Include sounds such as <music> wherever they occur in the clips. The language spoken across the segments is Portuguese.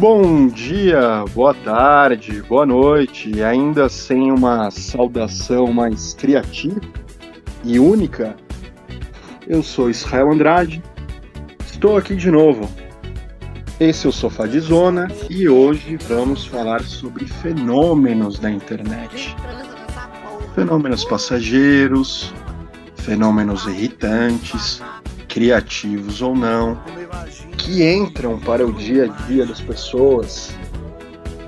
Bom dia, boa tarde, boa noite, ainda sem uma saudação mais criativa e única, eu sou Israel Andrade, estou aqui de novo. Esse é o Sofá de Zona e hoje vamos falar sobre fenômenos da internet. Fenômenos passageiros, fenômenos irritantes, criativos ou não, que entram para o dia a dia das pessoas.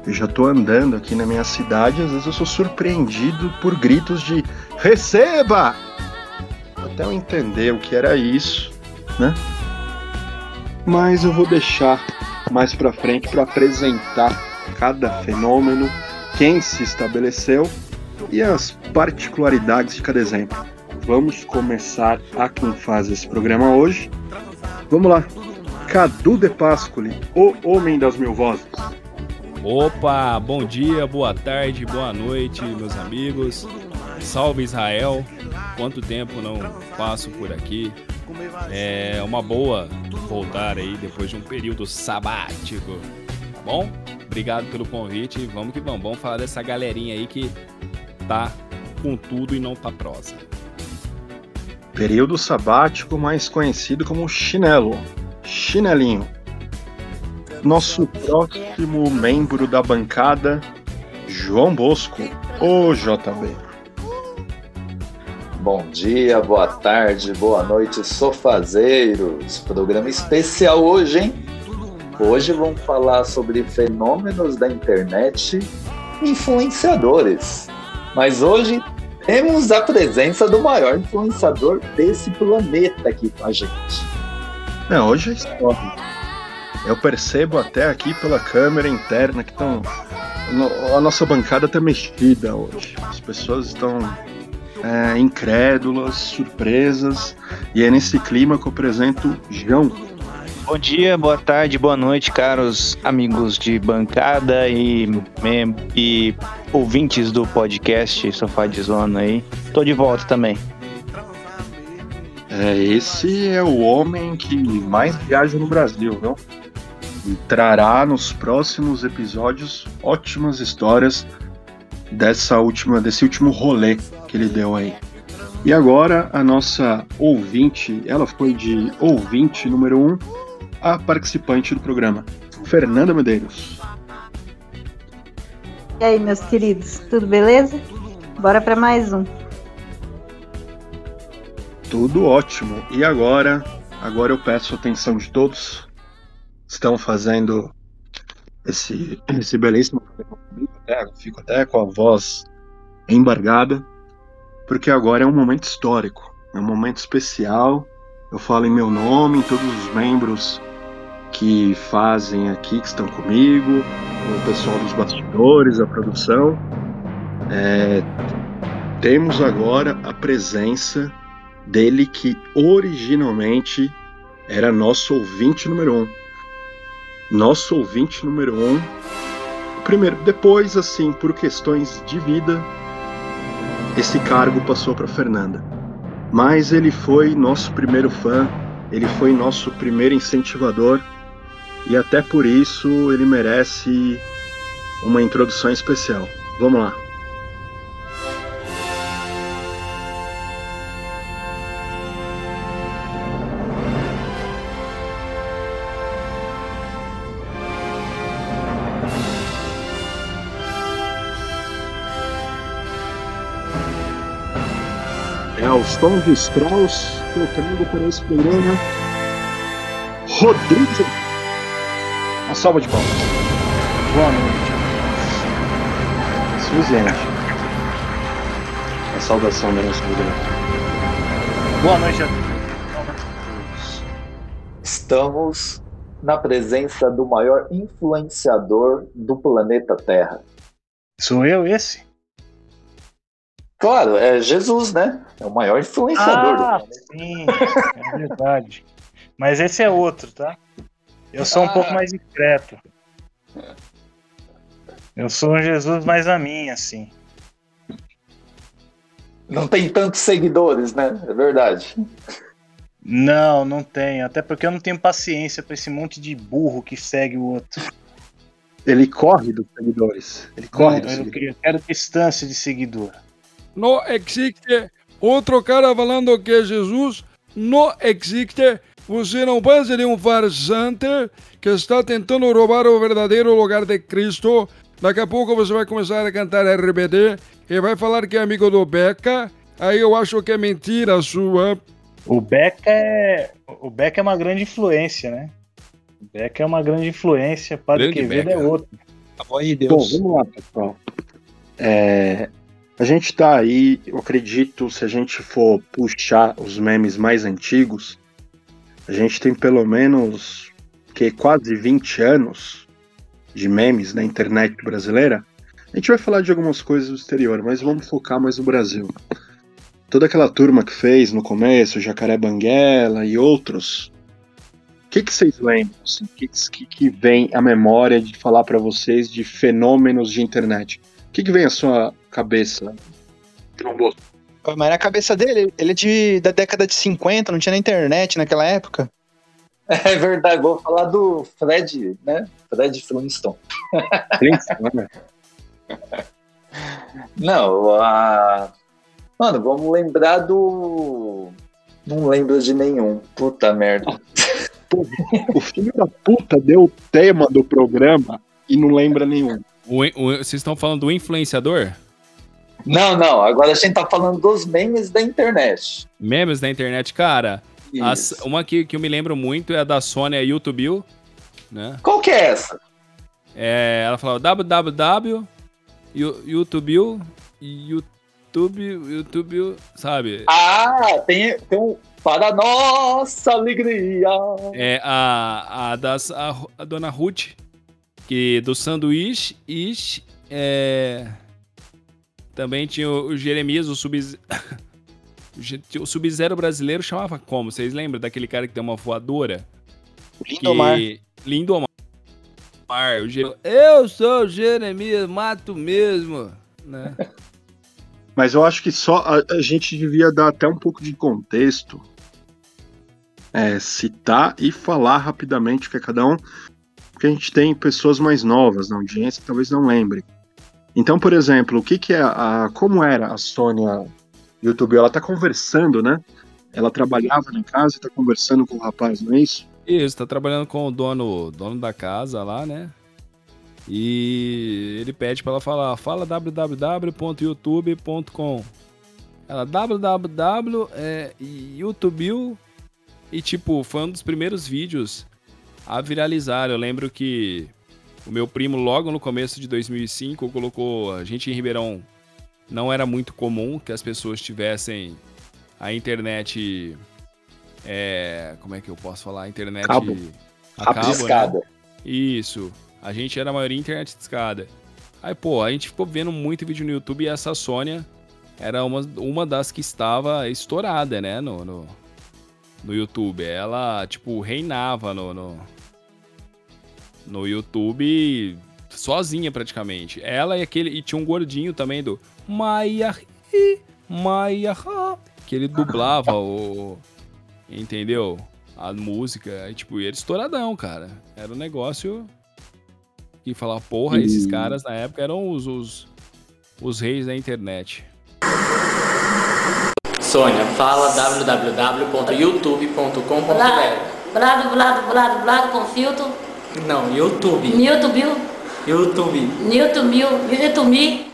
Eu já estou andando aqui na minha cidade, às vezes eu sou surpreendido por gritos de receba! Até eu entender o que era isso, né? Mas eu vou deixar mais para frente para apresentar cada fenômeno, quem se estabeleceu e as particularidades de cada exemplo. Vamos começar a quem faz esse programa hoje. Vamos lá. Cadu De Pascoli, o homem das mil vozes. Opa, bom dia, boa tarde, boa noite, meus amigos. Salve Israel. Quanto tempo não passo por aqui. É uma boa voltar aí depois de um período sabático. Tá bom? Obrigado pelo convite. Vamos que vamos. Vamos falar dessa galerinha aí que tá com tudo e não tá prosa. Período sabático mais conhecido como chinelo. Chinelinho. Nosso próximo membro da bancada, João Bosco, o JB. Bom dia, boa tarde, boa noite, sofazeiros. Programa especial hoje, hein? Hoje vamos falar sobre fenômenos da internet influenciadores. Mas hoje temos a presença do maior influenciador desse planeta aqui com a gente. Não, hoje é história. Eu percebo até aqui pela câmera interna que estão. A nossa bancada está mexida hoje. As pessoas estão é, incrédulas, surpresas. E é nesse clima que eu apresento João. Bom dia, boa tarde, boa noite, caros amigos de bancada e, e ouvintes do podcast Sofá de Zona aí. Tô de volta também. É, esse é o homem que mais viaja no Brasil, viu? E trará nos próximos episódios ótimas histórias dessa última, desse último rolê que ele deu aí. E agora a nossa ouvinte, ela foi de ouvinte número 1 um, a participante do programa, Fernanda Medeiros. E aí, meus queridos, tudo beleza? Bora para mais um. Tudo ótimo. E agora, agora eu peço a atenção de todos. Estão fazendo esse, esse belíssimo é, fico até com a voz embargada, porque agora é um momento histórico, é um momento especial. Eu falo em meu nome, em todos os membros que fazem aqui, que estão comigo, o pessoal dos bastidores, a produção. É, temos agora a presença dele que originalmente era nosso ouvinte número um. Nosso ouvinte número um Primeiro, depois, assim, por questões de vida, esse cargo passou para Fernanda. Mas ele foi nosso primeiro fã, ele foi nosso primeiro incentivador e até por isso ele merece uma introdução especial. Vamos lá. aos tons de Strauss, tocando para esse programa Rodrigo. Uma salva de palmas. Boa noite. Suficiente. A saudação da nossa programa. Boa noite a todos. Estamos na presença do maior influenciador do planeta Terra. Sou eu esse? Claro, é Jesus, né? É o maior influenciador ah, do Sim, é verdade. Mas esse é outro, tá? Eu sou um ah. pouco mais discreto. Eu sou um Jesus mais a mim, assim. Não tem tantos seguidores, né? É verdade. Não, não tem. Até porque eu não tenho paciência para esse monte de burro que segue o outro. Ele corre dos seguidores. Ele corre Não, dos eu, seguidores. eu quero distância de seguidor. Não existe outro cara falando que é Jesus. Não existe. Você não pode ser um farsante que está tentando roubar o verdadeiro lugar de Cristo. Daqui a pouco você vai começar a cantar RBD e vai falar que é amigo do Beca. Aí eu acho que é mentira sua. O Beca é. O Beca é uma grande influência, né? O Beca é uma grande influência. Padre Grande Quevedo Beca. é outro. A voz de Bom, Deus. vamos lá, pessoal. É, a gente tá aí, eu acredito, se a gente for puxar os memes mais antigos, a gente tem pelo menos que quase 20 anos de memes na internet brasileira. A gente vai falar de algumas coisas do exterior, mas vamos focar mais no Brasil. Toda aquela turma que fez no começo, Jacaré Banguela e outros, o que, que vocês lembram? assim? O que, que, que vem à memória de falar pra vocês de fenômenos de internet? O que, que vem à sua cabeça? Tromboso? Mas na cabeça dele, ele é de, da década de 50, não tinha na internet naquela época. <laughs> É verdade, vou falar do Fred, né? Fred Flintstone. né? <laughs> Não, a. Mano, vamos lembrar do. Não lembro de nenhum. Puta merda. O filho da puta deu o tema do programa e não lembra nenhum. O, o- vocês estão falando do influenciador? Não, não. Agora a gente tá falando dos memes da internet. Memes da internet, cara. as- uma que, que eu me lembro muito é a da Sônia YouTube, né? Qual que é essa? É, ela falava www, YouTube, YouTube, YouTube, sabe? Ah, tem, tem um. Para nossa alegria. É a, a, das, a, a dona Ruth, que do sanduíche, ish, é, também tinha o, Jeremias, o sub <laughs> o Sub-Zero brasileiro chamava como? Vocês lembram daquele cara que tem uma voadora? Lindomar. Que... Lindomar. O Eu sou o Jeremias, mato mesmo. Né? <laughs> Mas eu acho que só a, a gente devia dar até um pouco de contexto, é, citar e falar rapidamente o que é cada um, porque a gente tem pessoas mais novas na audiência que talvez não lembrem. Então, por exemplo, o que, que é a. Como era a Sônia YouTube? Ela tá conversando, né? Ela trabalhava na casa e tá conversando com o rapaz, não é isso? Isso, tá trabalhando com o dono, dono da casa lá, né? E ele pede pra ela falar, fala www.youtube.com. Ela www é YouTube e tipo, foi um dos primeiros vídeos a viralizar. Eu lembro que o meu primo logo no começo de 2005 colocou, a gente em Ribeirão não era muito comum que as pessoas tivessem a internet é, como é que eu posso falar? A internet Cabo. a cabo, né? discada. Isso. A gente era a maioria internet de escada. Aí, pô, a gente ficou vendo muito vídeo no YouTube e essa Sônia era uma, uma das que estava estourada, né, no, no, no YouTube. Ela, tipo, reinava no, no, no YouTube sozinha praticamente. Ela e aquele. E tinha um gordinho também do Maia Maia que ele dublava o. Entendeu? A música. Aí, tipo, e ele estouradão, cara. Era um negócio. Que falar, porra, E- esses caras na época eram os, os, os reis da internet. Sônia, fala www.youtube.com.br Blado, blado, blado, blado com filtro. Não, YouTube. YouTube. Bill, Newton Me.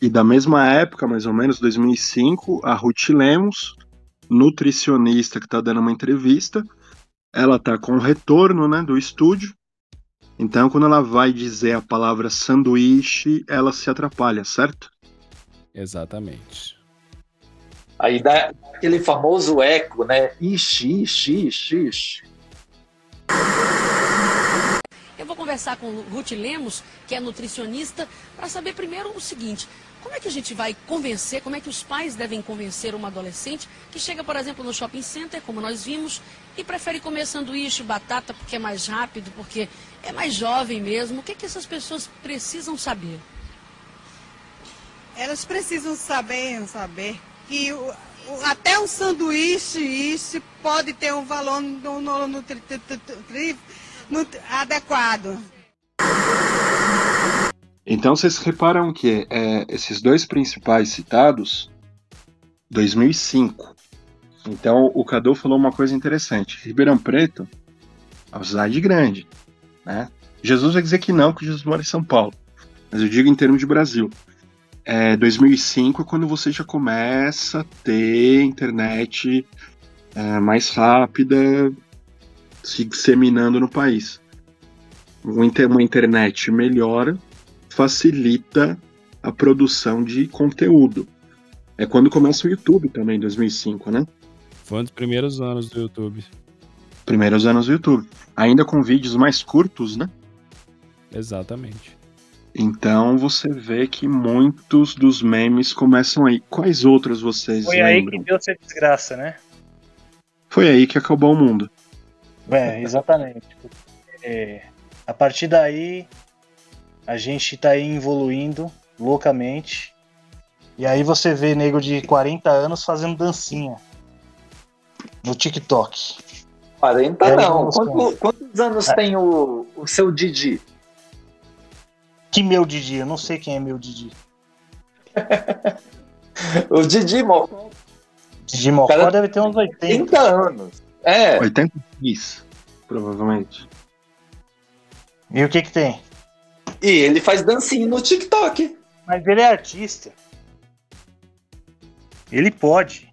E da mesma época, mais ou menos, 2005, a Ruth Lemos, nutricionista que tá dando uma entrevista, ela tá com o retorno, né, do estúdio. Então, quando ela vai dizer a palavra sanduíche, ela se atrapalha, certo? Exatamente. Aí dá aquele famoso eco, né? Ixi, ixi, ixi, ixi. Eu vou conversar com Ruth Lemos, que é nutricionista, para saber primeiro o seguinte: como é que a gente vai convencer, como é que os pais devem convencer uma adolescente que chega, por exemplo, no shopping center, como nós vimos, e prefere comer sanduíche, batata, porque é mais rápido, porque é mais jovem mesmo? O que, é que essas pessoas precisam saber? Elas precisam saber, saber que até um sanduíche isso pode ter um valor no, no, tri- nut- adequado. Então vocês reparam que é, esses dois principais citados, 2005. Então o Cadu falou uma coisa interessante. Ribeirão Preto, a cidade grande, né? Jesus vai dizer que não, que Jesus mora em São Paulo. Mas eu digo em termos de Brasil. É, 2005 é quando você já começa a ter internet é, mais rápida se disseminando no país. Uma inter- uma internet melhor facilita a produção de conteúdo. É quando começa o YouTube também, em 2005, né? Foi um dos primeiros anos do YouTube. Primeiros anos do YouTube. Ainda com vídeos mais curtos, né? Exatamente. Então você vê que muitos dos memes começam aí. Quais outros vocês Foi aí que lembram? deu essa desgraça, né? Foi aí que acabou o mundo. É, exatamente. É, a partir daí, a gente tá aí evoluindo loucamente. E aí você vê nego de 40 anos fazendo dancinha no TikTok. 40 É, não. Quanto- quantos anos tem o, o seu Didi? Que meu Didi? Eu não sei quem é meu Didi. <laughs> O Didi Mocó, Didi Mocó Cara, deve ter uns 80. 30 anos. É, 86, provavelmente. E o que que tem? e ele faz dancinha no TikTok. Mas ele é artista. Ele pode.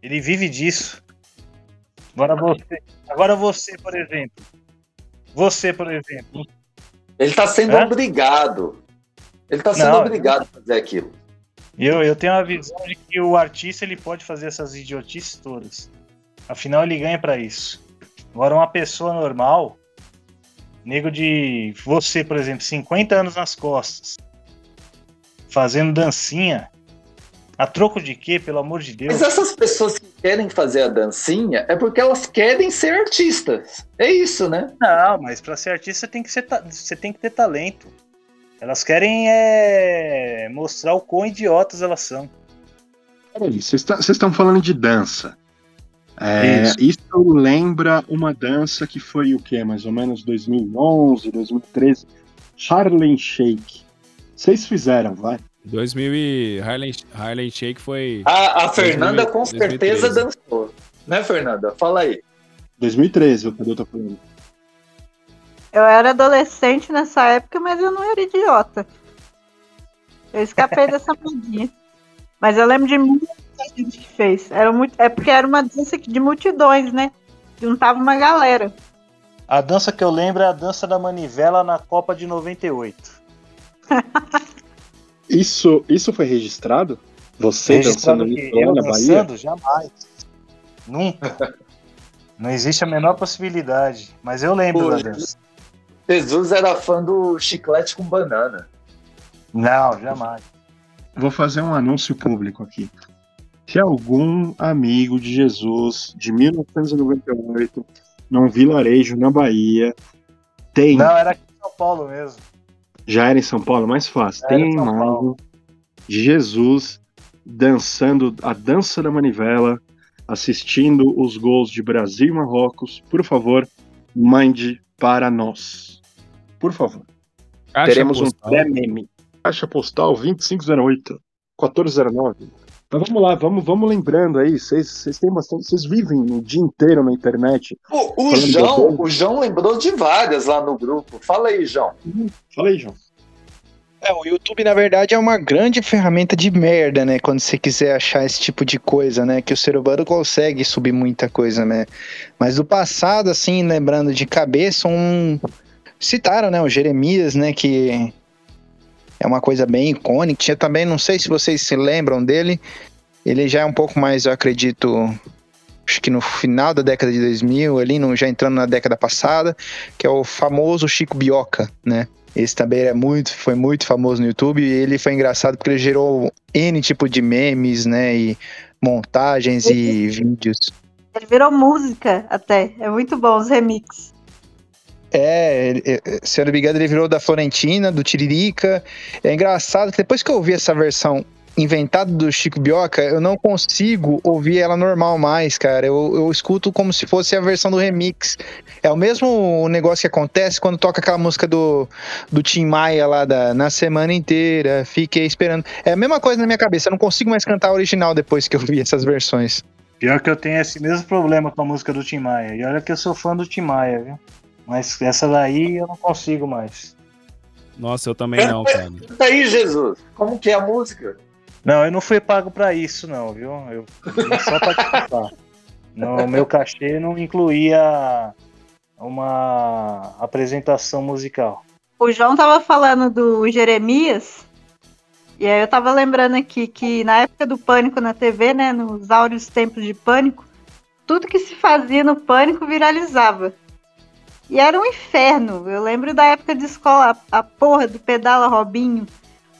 Ele vive disso. Agora você, agora você, por exemplo. Você, por exemplo. Ele tá sendo Hã? obrigado. Ele tá sendo Não, obrigado a fazer aquilo. Eu, eu tenho a visão de que o artista ele pode fazer essas idiotices todas. Afinal, ele ganha pra isso. Agora, uma pessoa normal, nego de você, por exemplo, 50 anos nas costas, fazendo dancinha, a troco de quê, pelo amor de Deus? Mas essas pessoas que querem fazer a dancinha é porque elas querem ser artistas. É isso, né? Não, mas pra ser artista tem que ser ta- você tem que ter talento. Elas querem é, mostrar o quão idiotas elas são. Peraí, vocês tá- estão falando de dança. É, Isso. isso. lembra uma dança que foi o quê? Mais ou menos 2011, 2013. Harlem Shake. Vocês fizeram, vai? 2000 e Harlem, Harlem Shake foi. A, a Fernanda com 2013. certeza dançou. Né, Fernanda? Fala aí. 2013, o Cadu tá falando. Eu era adolescente nessa época, mas eu não era idiota. Eu escapei dessa <laughs> modinha. Mas eu lembro de muita gente que fez. Era muito, é porque era uma dança de multidões, né? Juntava uma galera. A dança que eu lembro é a dança da manivela na Copa de 98. <laughs> Isso, isso foi registrado? Você Registrado dançando que isso lá eu na Bahia? dançando? Jamais. Nunca. Não existe a menor possibilidade. Mas eu lembro Pô, da dança. Jesus era fã do chiclete com banana. Não, jamais. Vou fazer um anúncio público aqui. Se algum amigo de Jesus de 1998, num vilarejo na Bahia, tem, Não, era aqui em São Paulo mesmo. Já era em São Paulo, mais fácil, Era tem em São imagem Paulo. de Jesus dançando a dança da manivela, assistindo os gols de Brasil e Marrocos, por favor, mande para nós. Por favor. Caixa Teremos postal. um pré-meme. Caixa postal 2508 1409. Mas vamos lá, vamos, vamos lembrando aí. Vocês vocês têm bastante. Vocês vivem o dia inteiro na internet. O, o João, o João lembrou de várias lá no grupo. Fala aí, João. Fala aí, João. É, o YouTube, na verdade, é uma grande ferramenta de merda, né? Quando você quiser achar esse tipo de coisa, né? Que o ser humano consegue subir muita coisa, né? Mas do passado, assim, lembrando de cabeça, um. Citaram, né? O Jeremias, né? Que é uma coisa bem icônica. Tinha também, não sei se vocês se lembram dele. Ele já é um pouco mais, eu acredito. Acho que no final da década de 2000, ali, no, já entrando na década passada, que é o famoso Chico Bioca, né? Esse também é muito, foi muito famoso no YouTube e ele foi engraçado porque ele gerou N tipo de memes, né? E montagens e vídeos. Ele virou música até. É muito bom os remixes. É, ele- é, se eu não me engano, ele virou da Florentina, do Tiririca. É engraçado que depois que eu ouvi essa versão inventada do Chico Bioca, eu não consigo ouvir ela normal mais, cara. Eu, eu escuto como se fosse a versão do remix. É o mesmo negócio que acontece quando toca aquela música do, do Tim Maia lá da Na Semana Inteira, Fiquei Esperando. É a mesma coisa na minha cabeça, eu não consigo mais cantar a original depois que eu vi essas versões. Pior que eu tenho esse mesmo problema com a música do Tim Maia. E olha que eu sou fã do Tim Maia, viu? Mas essa daí eu não consigo mais. Nossa, eu também não, cara. Canta aí, Jesus. Como que é a música? Não, eu não fui pago pra isso, não, viu? Eu vim só participar. No meu cachê não incluía uma apresentação musical. O João tava falando do Jeremias. E aí eu tava lembrando aqui que na época do pânico na TV, né, nos áureos tempos de pânico, tudo que se fazia no pânico viralizava. E era um inferno. Eu lembro da época de escola, a porra do pedala Robinho,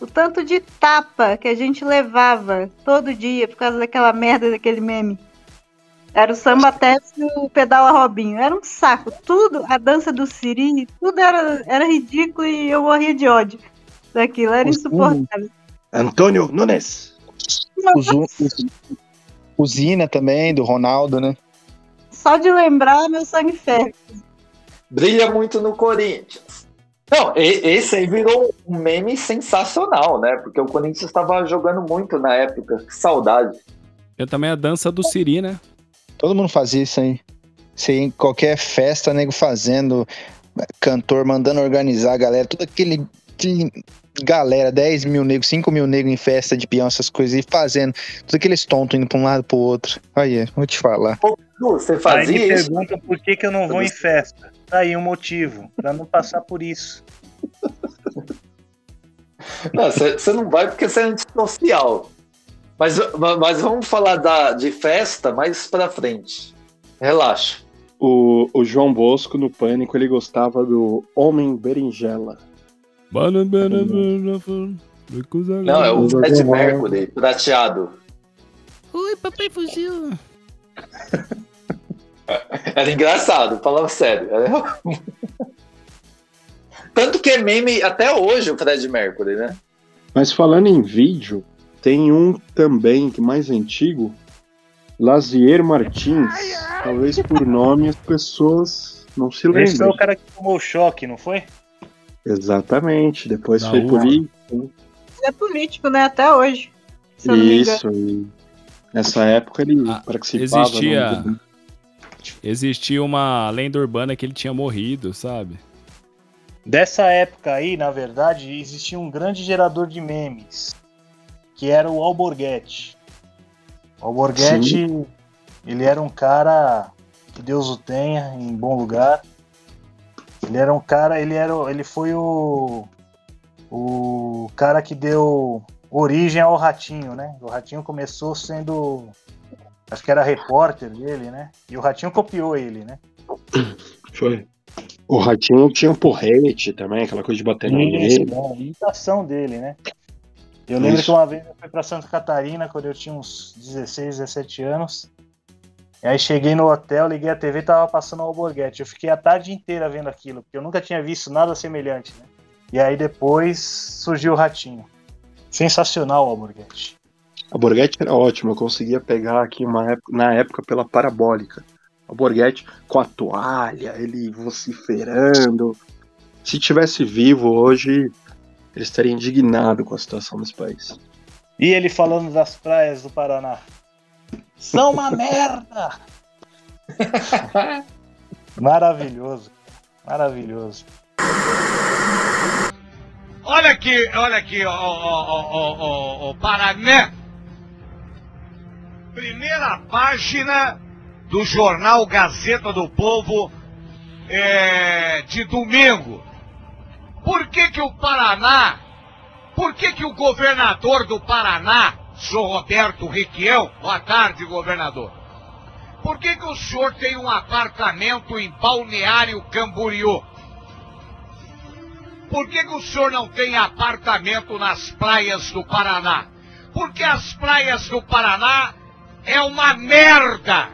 o tanto de tapa que a gente levava todo dia por causa daquela merda daquele meme. Era o samba teste e o pedala Robinho. Era um saco. Tudo, a dança do Siri, tudo era, era ridículo e eu morria de ódio daquilo. Era insuportável. Antônio Nunes. Usina também, do Ronaldo, né? Só de lembrar, meu sangue ferve. Brilha muito no Corinthians. Não, esse aí virou um meme sensacional, né? Porque o Corinthians estava jogando muito na época. Que saudade. Eu também a dança do Siri, né? Todo mundo fazia isso aí. Ia em qualquer festa, nego fazendo, cantor mandando organizar a galera, tudo aquele, aquele galera, 10 mil negros, 5 mil negros em festa de peão, essas coisas, e fazendo, tudo aqueles tontos indo pra um lado pro outro. Aí, vou te falar. Ô, Lu, Você Aí me fazia isso? perguntam por que, que eu não vou em festa. Tá aí um motivo, pra não passar por isso. Não, você você não vai porque você é antissocial. Mas, mas vamos falar da, de festa mais pra frente. Relaxa. O, o João Bosco, no Pânico, ele gostava do Homem Berinjela. Não, é o Fred Mercury, prateado. Oi, papai fuzil. Era engraçado, falando sério. Era- <laughs> Tanto que é meme até hoje o Fred Mercury, né? Mas falando em vídeo, tem um também que mais antigo, Lazier Martins. Talvez por nome as pessoas não se Esse foi o cara que tomou choque, não foi? Exatamente. Depois Da foi político. É político, né? Até hoje. Não. Isso. E nessa época ele Ah, participava. existia- Existia uma lenda urbana que ele tinha morrido, sabe? Dessa época aí, na verdade, existia um grande gerador de memes, que era o Alborguete. O Alborguete, ele era um cara que Deus o tenha em bom lugar. Ele era um cara, ele era, ele foi o o cara que deu origem ao Ratinho, né? O Ratinho começou sendo acho que era repórter dele, né? E o Ratinho copiou ele, né? Foi. O Ratinho tinha um porrete também, aquela coisa de bater no Isso, meio. né? imitação dele, né? Eu lembro Isso. que uma vez eu fui pra Santa Catarina quando eu tinha uns 16, 17 anos. E aí cheguei no hotel, liguei a TV e tava passando o Alborguete. Eu fiquei a tarde inteira vendo aquilo, porque eu nunca tinha visto nada semelhante, né? E aí depois surgiu o Ratinho. Sensacional o Alborguete. A Borghetti era ótimo, eu conseguia pegar aqui uma época- na época pela parabólica. A Borghetti com a toalha, ele vociferando. Se tivesse vivo hoje, ele estaria indignado com a situação desse país. E ele falando das praias do Paraná. São uma <laughs> merda! <laughs> Maravilhoso. Maravilhoso. Olha aqui, olha aqui, ó, ó, ó, ó, ó, ó, Paraná. Primeira página do jornal Gazeta do Povo é, de domingo. Por que que o Paraná, por que que o governador do Paraná, senhor Roberto Requião, boa tarde, governador. Por que que o senhor tem um apartamento em Balneário Camboriú? Por que, que o senhor não tem apartamento nas praias do Paraná? Porque as praias do Paraná é uma merda.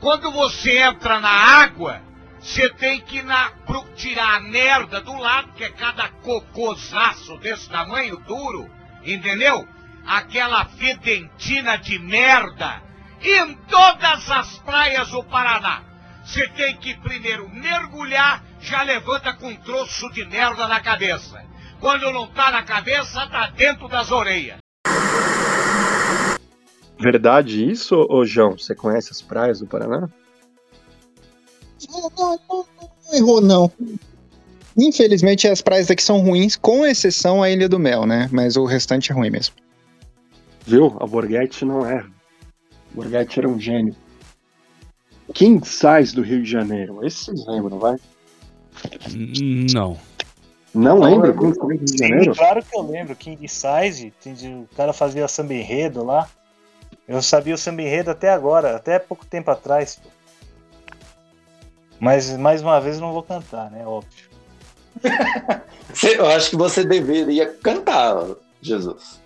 Quando você entra na água, você tem que na, tirar a merda do lado, que é cada cocôzaço desse tamanho duro, entendeu? aquela fedentina de merda em todas as praias do Paraná. Você tem que primeiro mergulhar, já levanta com um troço de merda na cabeça. Quando não tá na cabeça, tá dentro das orelhas. Verdade isso, ô João? Você conhece as praias do Paraná? Não, não, não, não errou, não. Infelizmente, as praias daqui são ruins, com exceção a Ilha do Mel, né? Mas o restante é ruim mesmo. Viu? A Borghetti não erra. O Borghetti era um gênio. King Size do Rio de Janeiro. Esse vocês lembram, vai? Não. Não lembra King Size do Rio de Sim, Janeiro? claro que eu lembro. King Size, o cara fazia samba enredo lá. Eu sabia o samba enredo até agora, até pouco tempo atrás. pô. Mas mais uma vez eu não vou cantar, né? Óbvio. <laughs> Eu acho que você deveria cantar, Jesus.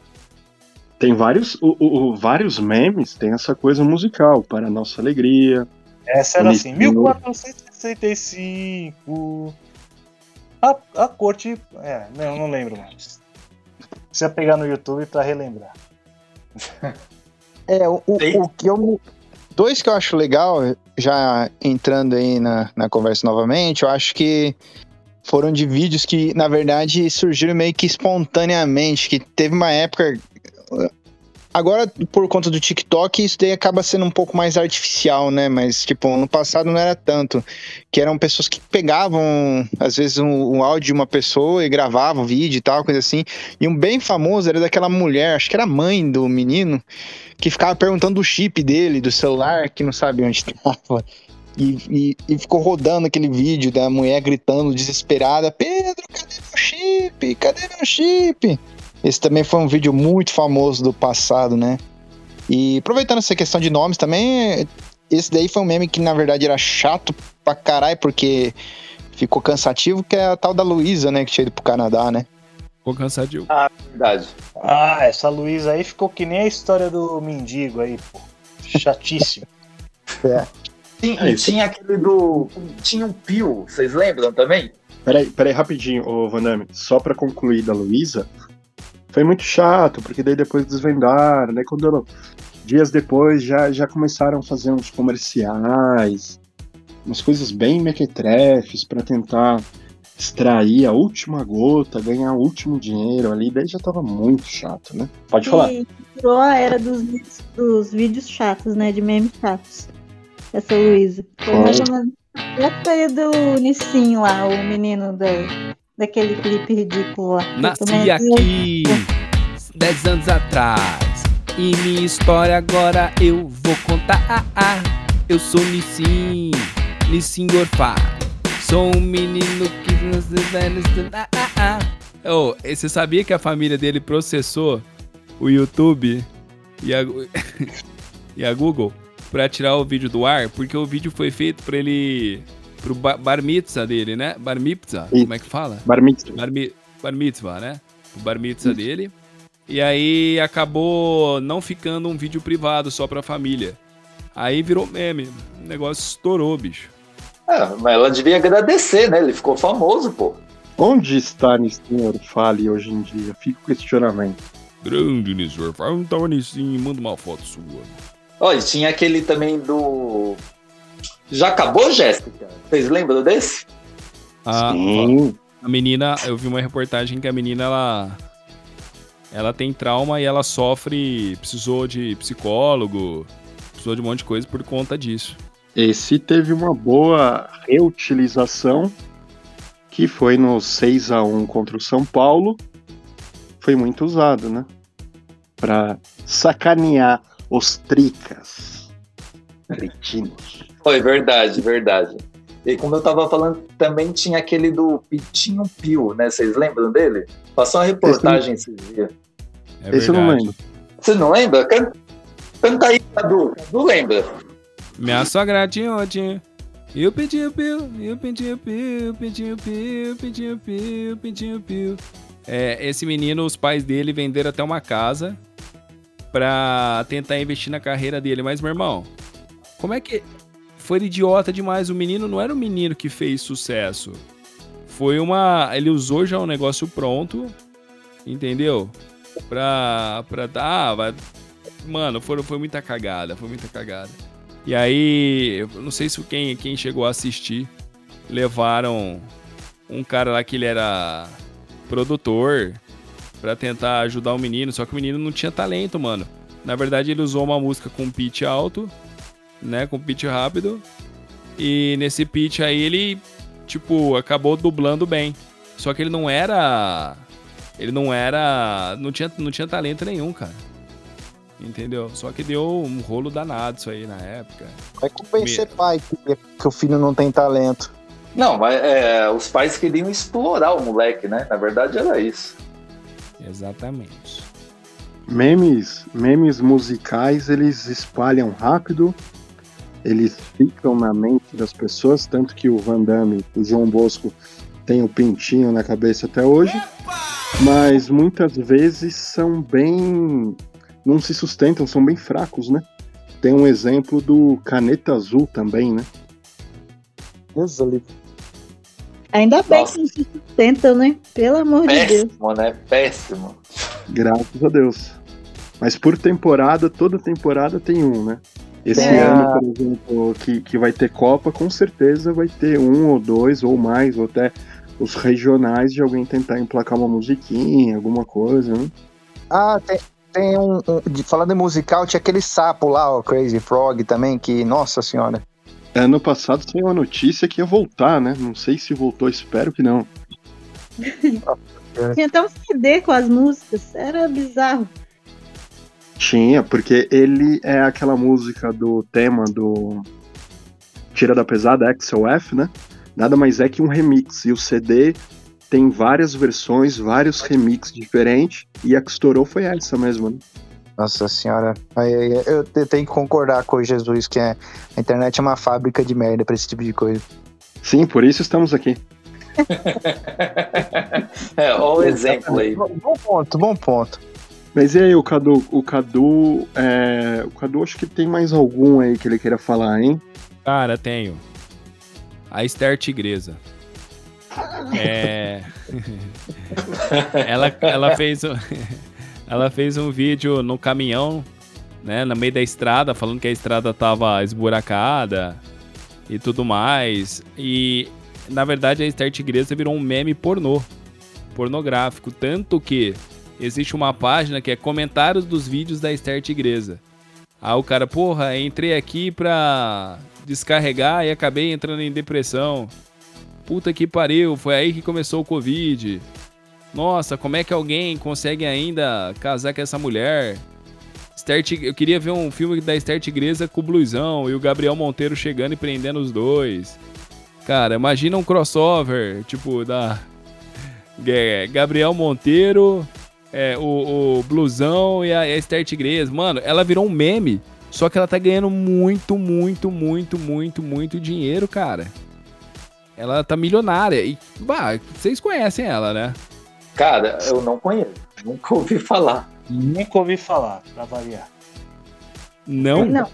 Tem vários, o, o- o- vários memes, tem essa coisa musical, para nossa alegria. Essa era assim, Unicínio. 1465. A, a corte. É, não, não lembro mais. Precisa pegar no YouTube pra relembrar. <laughs> É, o, o, o que eu. Dois que eu acho legal, já entrando aí na, na conversa novamente, eu acho que foram de vídeos que, na verdade, surgiram meio que espontaneamente, que teve uma época. Agora, por conta do TikTok, isso daí acaba sendo um pouco mais artificial, né? Mas, tipo, no passado não era tanto. Que eram pessoas que pegavam, às vezes, um, um áudio de uma pessoa e gravavam vídeo e tal, coisa assim. E um bem famoso era daquela mulher, acho que era mãe do menino, que ficava perguntando do chip dele, do celular, que não sabe onde estava. E, e, e ficou rodando aquele vídeo da mulher gritando desesperada: Pedro, cadê meu chip? Cadê meu chip? Esse também foi um vídeo muito famoso do passado, né? E aproveitando essa questão de nomes também, esse daí foi um meme que na verdade era chato pra caralho, porque ficou cansativo, que é a tal da Luísa, né? Que tinha ido pro Canadá, né? Ficou cansativo. Ah, verdade. Ah, essa Luísa aí ficou que nem a história do mendigo aí, pô. Chatíssimo. <laughs> É. Tinha, É tinha aquele do. Tinha um Pio, vocês lembram também? Peraí, peraí, rapidinho, ô Vanami. Só pra concluir da Luísa, foi muito chato, porque daí depois desvendaram, né? Quando ela- dias depois já, já começaram a fazer uns comerciais, umas coisas bem mequetrefes pra tentar extrair a última gota, ganhar o último dinheiro ali, daí já tava muito chato, né? Pode falar. E virou a era dos, vídeos- dos vídeos chatos, né? De memes chatos. Essa Luísa. Foi mais ou menos. Do Nissin lá, o menino da, daquele clipe ridículo Nasci aqui 10 anos atrás. E minha história agora eu vou contar. Ah, ah. Eu sou Nissim, Nissim Gorfá. Sou um menino que. Ah, ah, ah. Oh, você sabia que a família dele processou o YouTube e a, <laughs> e a Google pra tirar o vídeo do ar? Porque o vídeo foi feito pra ele. Pro ba- bar mitzvah dele, né? Bar mitzvah? Isso. Como é que fala? Bar mitzvah. Bar, bar mitzvah, né? O bar mitzvah dele. E aí acabou não ficando um vídeo privado só pra família. Aí virou meme. O negócio estourou, bicho. Ah, mas ela devia agradecer, né? Ele ficou famoso, pô. Onde está Nissin Fale hoje em dia? Fica o questionamento. Grande Nisor, faz um tava nisso manda uma foto sua. Olha, tinha aquele também do. Já acabou, Jéssica? Vocês lembram desse? A, Sim. a menina, eu vi uma reportagem que a menina ela ela tem trauma e ela sofre, precisou de psicólogo, precisou de um monte de coisa por conta disso. Esse teve uma boa reutilização, que foi no 6 a 1 contra o São Paulo. Foi muito usado, né? Pra sacanear os tricas. Cretinos. Foi verdade, verdade. E como eu tava falando, também tinha aquele do Pitinho Pio, né? Vocês lembram dele? Passou uma reportagem esses dias. É Esse eu não lembro. Você não lembra? Canta, canta aí, Cadu. Cadu lembra? Minha sogra tinha ontem. Pedi o pio, eu pedi o pio, pedi o pio, eu pedi o pio, eu pedi o pio. É, esse menino, os pais dele venderam até uma casa pra tentar investir na carreira dele. Mas, meu irmão, como é que. Foi idiota demais. O menino não era o menino que fez sucesso. Foi uma. Ele usou já um negócio pronto, entendeu? pra, pra. Ah, vai... Mano, foi, foi muita cagada, foi muita cagada. E aí, não sei se quem, quem chegou a assistir, levaram um cara lá que ele era produtor pra tentar ajudar o menino, só que o menino não tinha talento, mano. Na verdade, ele usou uma música com pitch alto, né, com pitch rápido, e nesse pitch aí ele, tipo, acabou dublando bem. Só que ele não era. Ele não era. Não tinha, não tinha talento nenhum, cara. Entendeu? Só que deu um rolo danado isso aí na época. Vai convencer pai que, que o filho não tem talento. Não, mas é, os pais queriam explorar o moleque, né? Na verdade era isso. Exatamente. Memes, memes musicais, eles espalham rápido, eles ficam na mente das pessoas, tanto que o Van Damme, o João Bosco, tem o pintinho na cabeça até hoje, mas muitas vezes são bem. não se sustentam, são bem fracos, né? Tem um exemplo do Caneta Azul também, né? Deus ali. Ainda bem Nossa. que não se sustentam, né? Pelo amor de Deus. Péssimo, né? Péssimo. Graças a Deus. Mas por temporada, toda temporada tem um, né? Esse É. ano, por exemplo, que, que vai ter Copa, com certeza vai ter um ou dois ou mais, ou até os regionais de alguém tentar emplacar uma musiquinha, alguma coisa, né? Ah, tem, tem um, um- de, Falando em musical, tinha aquele sapo lá, o Crazy Frog também, que, nossa senhora. Ano passado saiu uma notícia que ia voltar, né? Não sei se voltou, espero que não. Tinha até um CD com as músicas. Era bizarro. Tinha, porque ele é aquela música do tema do Tira da Pesada, XOF, né? Nada mais é que um remix. E o CD tem várias versões, vários remixes diferentes. E a que estourou foi essa mesmo, né? Nossa senhora. Aí, aí, eu te- tenho que concordar com o Jesus que é, a internet é uma fábrica de merda pra esse tipo de coisa. Sim, por isso estamos aqui. <laughs> É, ó o exemplo aí. Bom bom ponto, bom ponto. Mas e aí, o Cadu? O Cadu, é... o Cadu acho que tem mais algum aí que ele queira falar, hein? Cara, tenho. A Esther Tigresa. <laughs> É. <laughs> ela, ela fez um, <laughs> ela fez um vídeo no caminhão, né, no meio da estrada, falando que a estrada tava esburacada e tudo mais. E na verdade a Esther Tigresa virou um meme pornô, pornográfico, tanto que existe uma página que é comentários dos vídeos da Esther Tigresa. Aí o cara, porra, entrei aqui pra descarregar e acabei entrando em depressão. Puta que pariu, foi aí que começou o Covid. Nossa, como é que alguém consegue ainda casar com essa mulher? Esther Eu queria ver um filme da Esther Tigresa com o Blusão e o Gabriel Monteiro chegando e prendendo os dois. Cara, imagina um crossover, tipo, da <laughs> Gabriel Monteiro, é, o, o Blusão e a Esther Tigresa. Mano, ela virou um meme, só que ela tá ganhando muito, muito, muito, muito, muito dinheiro, cara. Ela tá milionária. E, bah, vocês conhecem ela, né? Cara, eu não conheço. Nunca ouvi falar. Nunca ouvi falar, pra variar. Não? Não.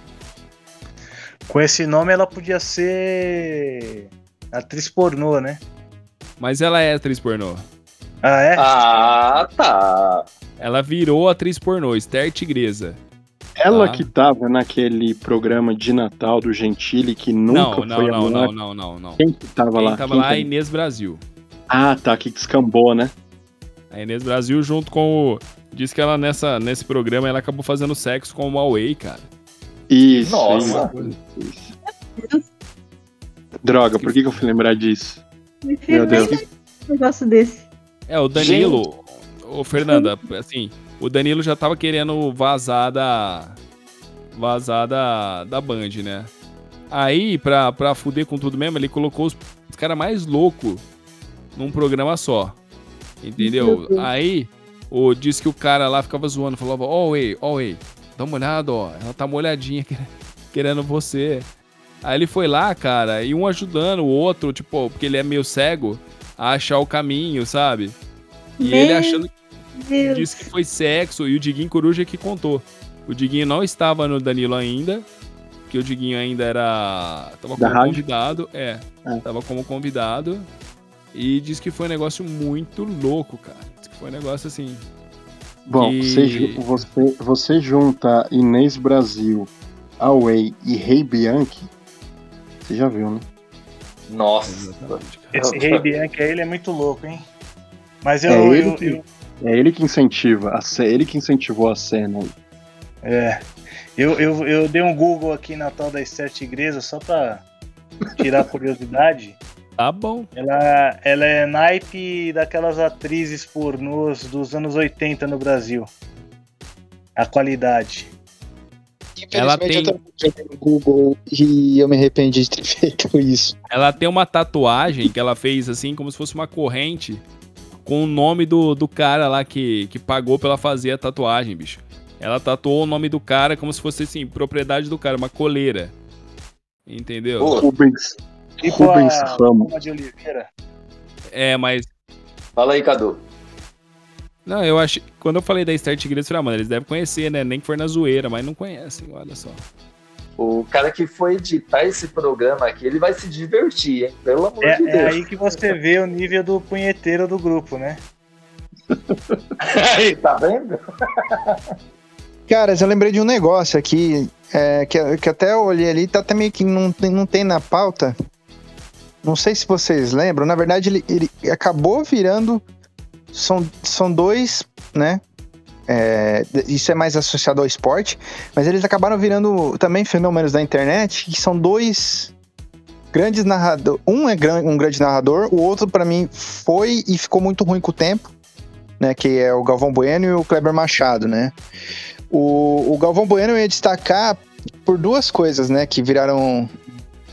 Com esse nome ela podia ser atriz pornô, né? Mas ela é atriz pornô. Ah, é? Ah, tá. Ela virou atriz pornô, Esther Tigresa. Ela Ah. que tava naquele programa de Natal do Gentili que nunca Não, não, foi não, não, não, não, não. Quem que tava Quem lá? tava Quem lá é a que- Inês Brasil. Ah, tá, que descambou, né? A Inês Brasil junto com o... Diz que ela nessa, nesse programa ela acabou fazendo sexo com o Huawei, cara. Isso. Nossa. isso. Droga, por que, que eu fui lembrar disso? Me Meu Deus. um negócio desse. É, o Danilo... Ô, Fernanda, assim, o Danilo já tava querendo vazar da... Vazar da, da Band, né? Aí, pra, pra fuder com tudo mesmo, ele colocou os, os caras mais loucos num programa só. Entendeu? Aí, o, disse que o cara lá ficava zoando, falava, ó, oh, ei, ó, ei, dá uma olhada, ó, ela tá molhadinha <laughs> quer- querendo você. Aí ele foi lá, cara, e um ajudando o outro, tipo, porque ele é meio cego, a achar o caminho, sabe? E ele Meu achando Deus. disse que foi sexo e o Diguinho Coruja que contou. O Diguinho não estava no Danilo ainda, que o Diguinho ainda era. tava Da como rádio? convidado, é, É. tava como convidado. E disse que foi um negócio muito louco, cara. Diz que foi um negócio assim. Bom, que- você, você, você junta Inês Brasil, Away e Rei Bianchi, você já viu, né? Nossa. Esse Rei Bianchi aí, ele é muito louco, hein? Mas eu, é, eu, ele que, eu- é ele que incentiva, a ele que incentivou a cena. aí. É. Eu, eu, eu dei um Google aqui na tal das sete igrejas só pra tirar a curiosidade. <laughs> Tá bom. Ela, ela é naipe daquelas atrizes pornôs dos anos 80 no Brasil. A qualidade. Ela tem- eu também joguei no Google e eu me arrependi de ter <laughs> feito isso. Ela tem uma tatuagem que ela fez assim, como se fosse uma corrente, com o nome do, do cara lá que, que pagou pra ela fazer a tatuagem, bicho. Ela tatuou o nome do cara como se fosse assim, propriedade do cara, uma coleira. Entendeu? Rubens, Tipo Rubens a de Oliveira. É, mas. Fala aí, Cadu. Não, eu acho. Quando eu falei da Start Igreja, eu falei, ah, mano, eles devem conhecer, né? Nem que for na zoeira, mas não conhecem, olha só. O cara que foi editar esse programa aqui, ele vai se divertir, hein? Pelo amor É, de é Deus. aí que você <laughs> vê o nível do punheteiro do grupo, né? aí, tá vendo? Caras, eu lembrei de um negócio aqui, é, que, que até eu olhei ali, tá até meio que não, tem- não tem na pauta. Não sei se vocês lembram, na verdade ele, ele acabou virando. São, são dois, né? É, isso é mais associado ao esporte, mas eles acabaram virando também fenômenos da internet, que são dois grandes narradores. Um é gran- um grande narrador, o outro, pra mim, foi e ficou muito ruim com o tempo, né? Que é o Galvão Bueno e o Kleber Machado, né? O, o Galvão Bueno ia destacar por duas coisas, né? Que viraram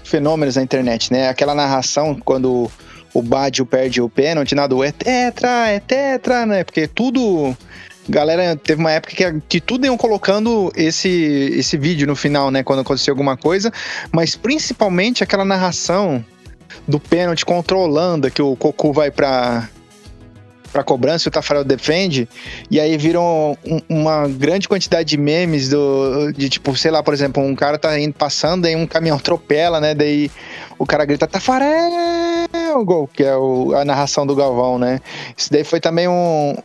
fenômenos na internet, né? Aquela narração quando o Badio perde o pênalti, nada, é tetra, é tetra, né? Porque tudo. Galera, teve uma época que, que tudo iam colocando esse, esse vídeo no final, né? Quando acontecia alguma coisa, mas principalmente aquela narração do pênalti controlando que o Cocu vai pra, pra cobrança e o Tafarel defende, e aí viram um- uma grande quantidade de memes do, de tipo, sei lá, por exemplo, um cara tá indo passando, aí um caminhão atropela, né? Daí o cara grita Tafarel, gol, que é o- a narração do Galvão, né? Isso daí foi também um,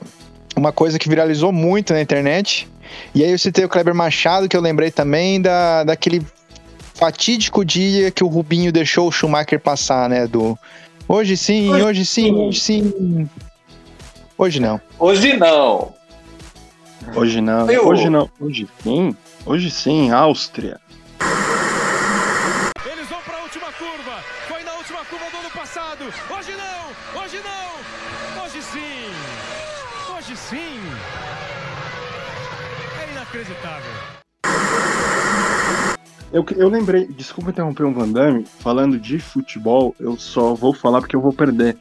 uma coisa que viralizou muito na internet. E aí eu citei o Kleber Machado, que eu lembrei também da, daquele fatídico dia que o Rubinho deixou o Schumacher passar, né? Do hoje sim, hoje sim, hoje sim. Hoje não. Hoje não. Hoje não, Eu- hoje não, hoje sim, hoje sim, Áustria. Eles vão para a última curva. Foi na última curva do ano Hoje não, hoje não. Hoje sim. Hoje sim. É inacreditável. Eu, eu lembrei, desculpa interromper um Van Damme, falando de futebol, eu só vou falar porque eu vou perder.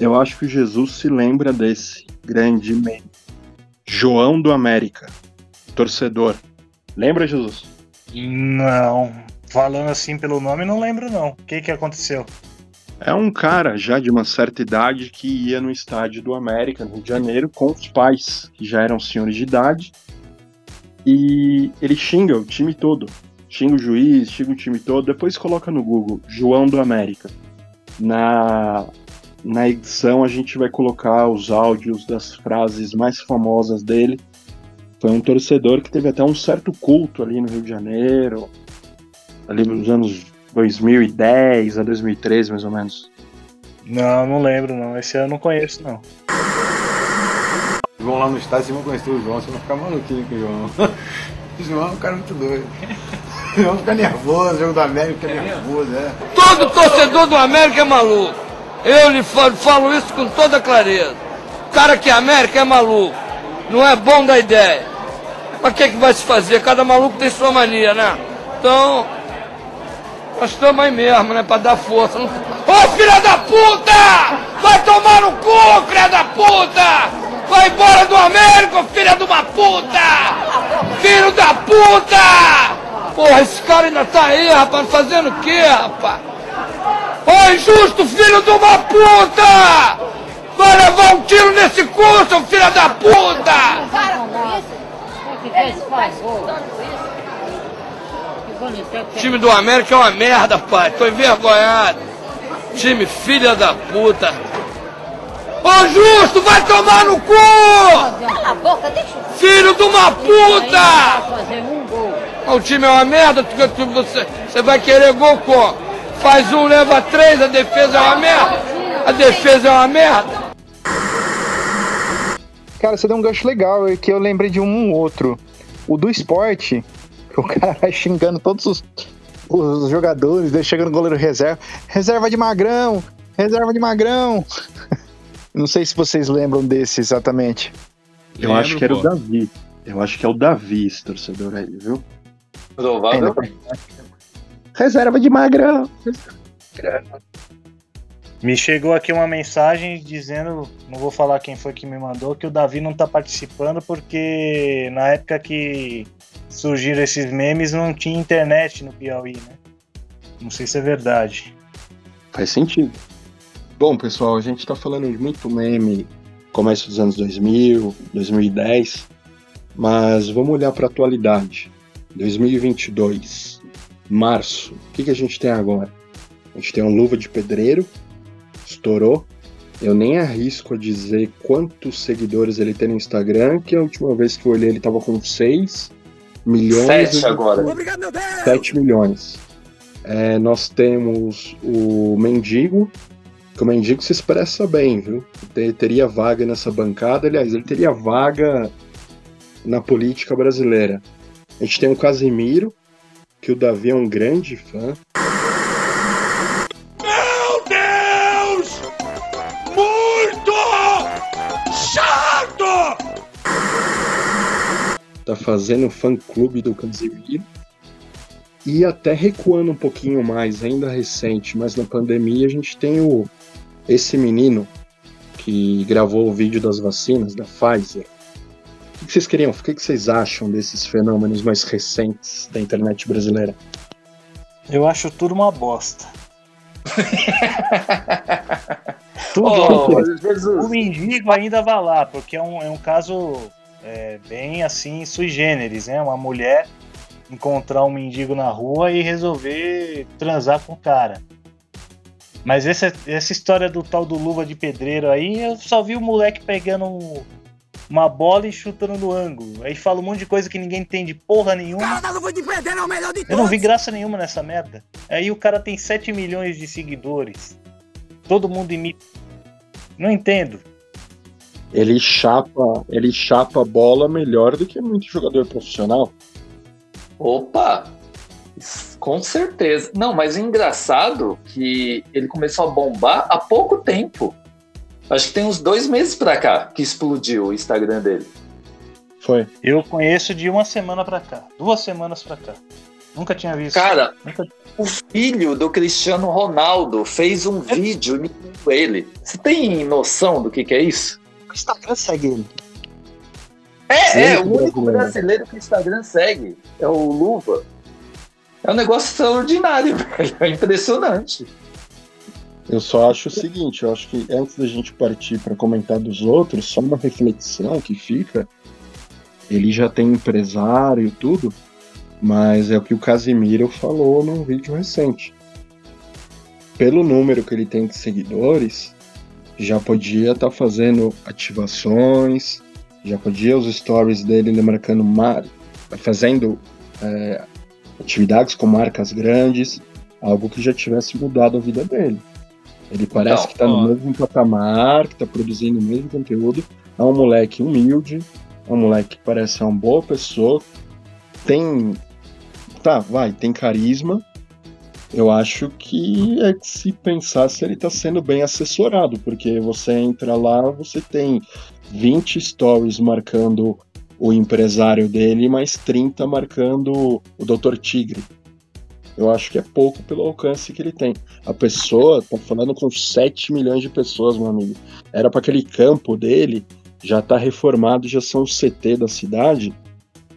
Eu acho que o Jesus se lembra desse grande meme. João do América, torcedor. Lembra, Jesus? Não. Falando assim pelo nome, não lembro não. O que que aconteceu? É um cara já de uma certa idade que ia no estádio do América, no Rio de Janeiro, com os pais, que já eram senhores de idade. E ele xinga o time todo. Xinga o juiz, xinga o time todo. Depois coloca no Google, João do América. Na, na edição a gente vai colocar os áudios das frases mais famosas dele. Foi um torcedor que teve até um certo culto ali no Rio de Janeiro, ali nos anos 2010 a 2013, mais ou menos. Não, não lembro não. Esse eu não conheço não. Vão lá no estádio, vocês vão conhecer o João, vocês vão ficar maluquinho com o João. <laughs> O João é um cara muito doido. <laughs> O João fica nervoso, o jogo do América fica nervoso, é. Todo torcedor do América é maluco. Eu lhe falo, falo isso com toda clareza. O cara que é América é maluco. Não é bom da ideia. Mas o que, que vai se fazer? Cada maluco tem sua mania, né? Então, nós estamos aí mesmo, né? Pra dar força. Ô filha da puta! Vai tomar no cu, filha da puta! Vai embora do América, ô filha de uma puta! Filho da puta! Porra, esse cara ainda tá aí, rapaz, fazendo o quê, rapaz? Ô injusto, filho de uma puta! Vai levar um tiro nesse cu, seu filho da puta! Para com isso. Que favor. O time do América é uma merda, pai. Tô envergonhado. Time filha da puta. Ô Justo, vai tomar no cu! Cala a boca, deixa eu Filho de uma puta! um. O time é uma merda, tu- tu- você, você vai querer gol como? Faz um, leva três, a defesa é uma merda. A defesa é uma merda. Cara, você deu um gancho legal, é que eu lembrei de um outro. O do esporte, <laughs> o cara vai xingando todos os, os jogadores, daí chega no goleiro reserva. Reserva de magrão! Reserva de magrão! <laughs> Não sei se vocês lembram desse exatamente. Eu Lembro, acho que era pô. o Davi. Eu acho que é o Davi, esse torcedor aí, viu? Provável. Reserva de magrão. Me chegou aqui uma mensagem dizendo, não vou falar quem foi que me mandou, que o Davi não tá participando porque na época que surgiram esses memes não tinha internet no Piauí, né? Não sei se é verdade. Faz sentido. Bom, pessoal, a gente tá falando de muito meme começo dos anos 2000, 2010, mas vamos olhar para a atualidade. 2022, março. O que, que a gente tem agora? A gente tem um Luva de Pedreiro, estourou. Eu nem arrisco a dizer quantos seguidores ele tem no Instagram, que a última vez que eu olhei ele tava com 6 milhões. Sete e- agora. 7 milhões. É, nós temos o Mendigo, que o Mendigo se expressa bem, viu? Te- Teria vaga nessa bancada, aliás, ele teria vaga na política brasileira. A gente tem o Casimiro, que o Davi é um grande fã. Tá fazendo fã clube do Casimiro. E até recuando um pouquinho mais, ainda recente, mas na pandemia a gente tem o esse menino que gravou o vídeo das vacinas da Pfizer. O que vocês queriam? O que vocês acham desses fenômenos mais recentes da internet brasileira? Eu acho tudo uma bosta. <laughs> tudo. Jesus. O mendigo ainda vai lá, porque é um, é um caso é, bem assim sui generis, né? Uma mulher encontrar um mendigo na rua e resolver transar com o cara. Mas essa, essa história do tal do luva de pedreiro aí, eu só vi o moleque pegando um- uma bola e chutando no ângulo. Aí fala um monte de coisa que ninguém entende porra nenhuma. Eu não vi graça nenhuma nessa merda. Aí o cara tem 7 milhões de seguidores. Todo mundo imita. Não entendo. Ele chapa, ele chapa a bola melhor do que muito jogador profissional. Opa! Com certeza. Não, mas o engraçado que ele começou a bombar há pouco tempo. Acho que tem uns dois meses pra cá que explodiu o Instagram dele. Foi. Eu conheço de uma semana pra cá. Duas semanas pra cá. Nunca tinha visto. Cara, Nunca... o filho do Cristiano Ronaldo fez um vídeo imitando ele. Você tem noção do que, que é isso? O Instagram segue ele. É, é, Muito o único brasileiro. brasileiro que o Instagram segue. É o Luva. É um negócio extraordinário, <laughs> velho. É impressionante. Eu só acho o seguinte, eu acho que antes da gente partir para comentar dos outros, só uma reflexão que fica. Ele já tem empresário e tudo, mas é o que o Casimiro falou num vídeo recente. Pelo número que ele tem de seguidores, já podia estar fazendo ativações, já podia os stories dele ele marcando mar, fazendo é, atividades com marcas grandes, algo que já tivesse mudado a vida dele. Ele parece que tá no mesmo patamar, que tá produzindo o mesmo conteúdo. É um moleque humilde, é um moleque que parece ser uma boa pessoa, tem. Tá, vai, tem carisma. Eu acho que é que se pensar se ele tá sendo bem assessorado, porque você entra lá, você tem 20 stories marcando o empresário dele, mais 30 marcando o Dr. Tigre. Eu acho que é pouco pelo alcance que ele tem. A pessoa tá falando com 7 milhões de pessoas, meu amigo. Era para aquele campo dele já tá reformado, já são CT da cidade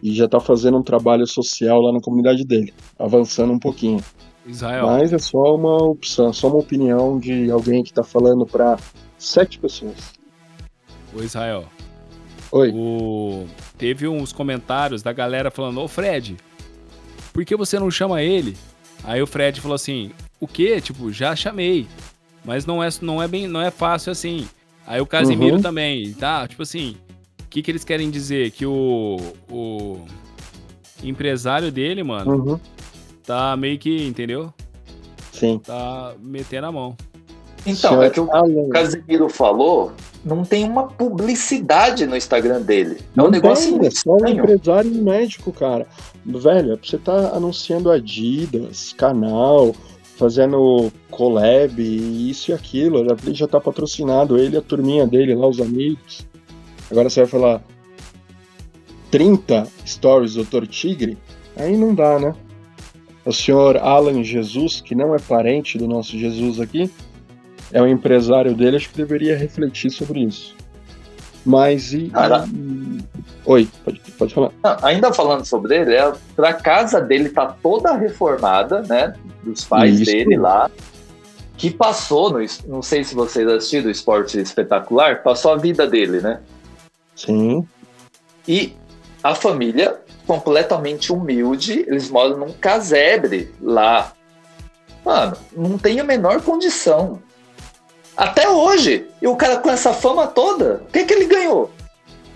e já tá fazendo um trabalho social lá na comunidade dele, avançando um pouquinho. Israel, Mas é só uma opção, só uma opinião de alguém que tá falando para sete pessoas. ô Israel. Oi. O... Teve uns comentários da galera falando, ô Fred, por que você não chama ele? Aí o Fred falou assim, o quê? Tipo, já chamei. Mas não é, não é bem, não é fácil assim. Aí o Casimiro Uhum. também, tá? Tipo assim, o que, que eles querem dizer? Que o, o empresário dele, mano, Uhum. Tá meio que, entendeu? Sim. Tá metendo a mão. Então, é que o. Casimiro falou, não tem uma publicidade no Instagram dele. É um Não negócio tem, é só um empresário e um médico, cara. Velho, é pra você tá anunciando Adidas, canal, fazendo collab, isso e aquilo. Ele já tá patrocinado, ele e a turminha dele lá, os amigos. Agora você vai falar 30 stories do Dr. Tigre? Aí não dá, né? O senhor Alan Jesus, que não é parente do nosso Jesus aqui, é o empresário dele, acho que deveria refletir sobre isso. Mas e. Cara. e- Oi, pode, pode falar. Ainda falando sobre ele, é, pra casa dele tá toda reformada, né? Dos pais Isso. dele lá. Que passou, no, não sei se vocês assistiram o Esporte Espetacular, passou a vida dele, né? Sim. E a família, completamente humilde, eles moram num casebre lá. Mano, não tem a menor condição. Até hoje. E o cara com essa fama toda, o que, que ele ganhou?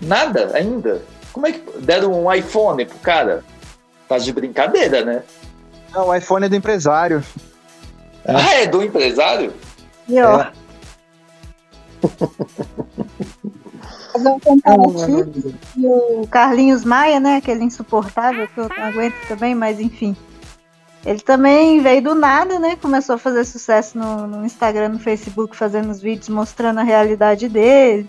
Nada ainda. Como é que deram um iPhone pro cara? Tá de brincadeira, né? Não, o iPhone é do empresário. Ah, é do empresário? E ó. <laughs> Fazer um comparativo. E o Carlinhos Maia, né? Aquele insuportável que eu não aguento também, mas enfim. Ele também veio do nada, né? Começou a fazer sucesso no, no Instagram, no Facebook, fazendo os vídeos mostrando a realidade dele,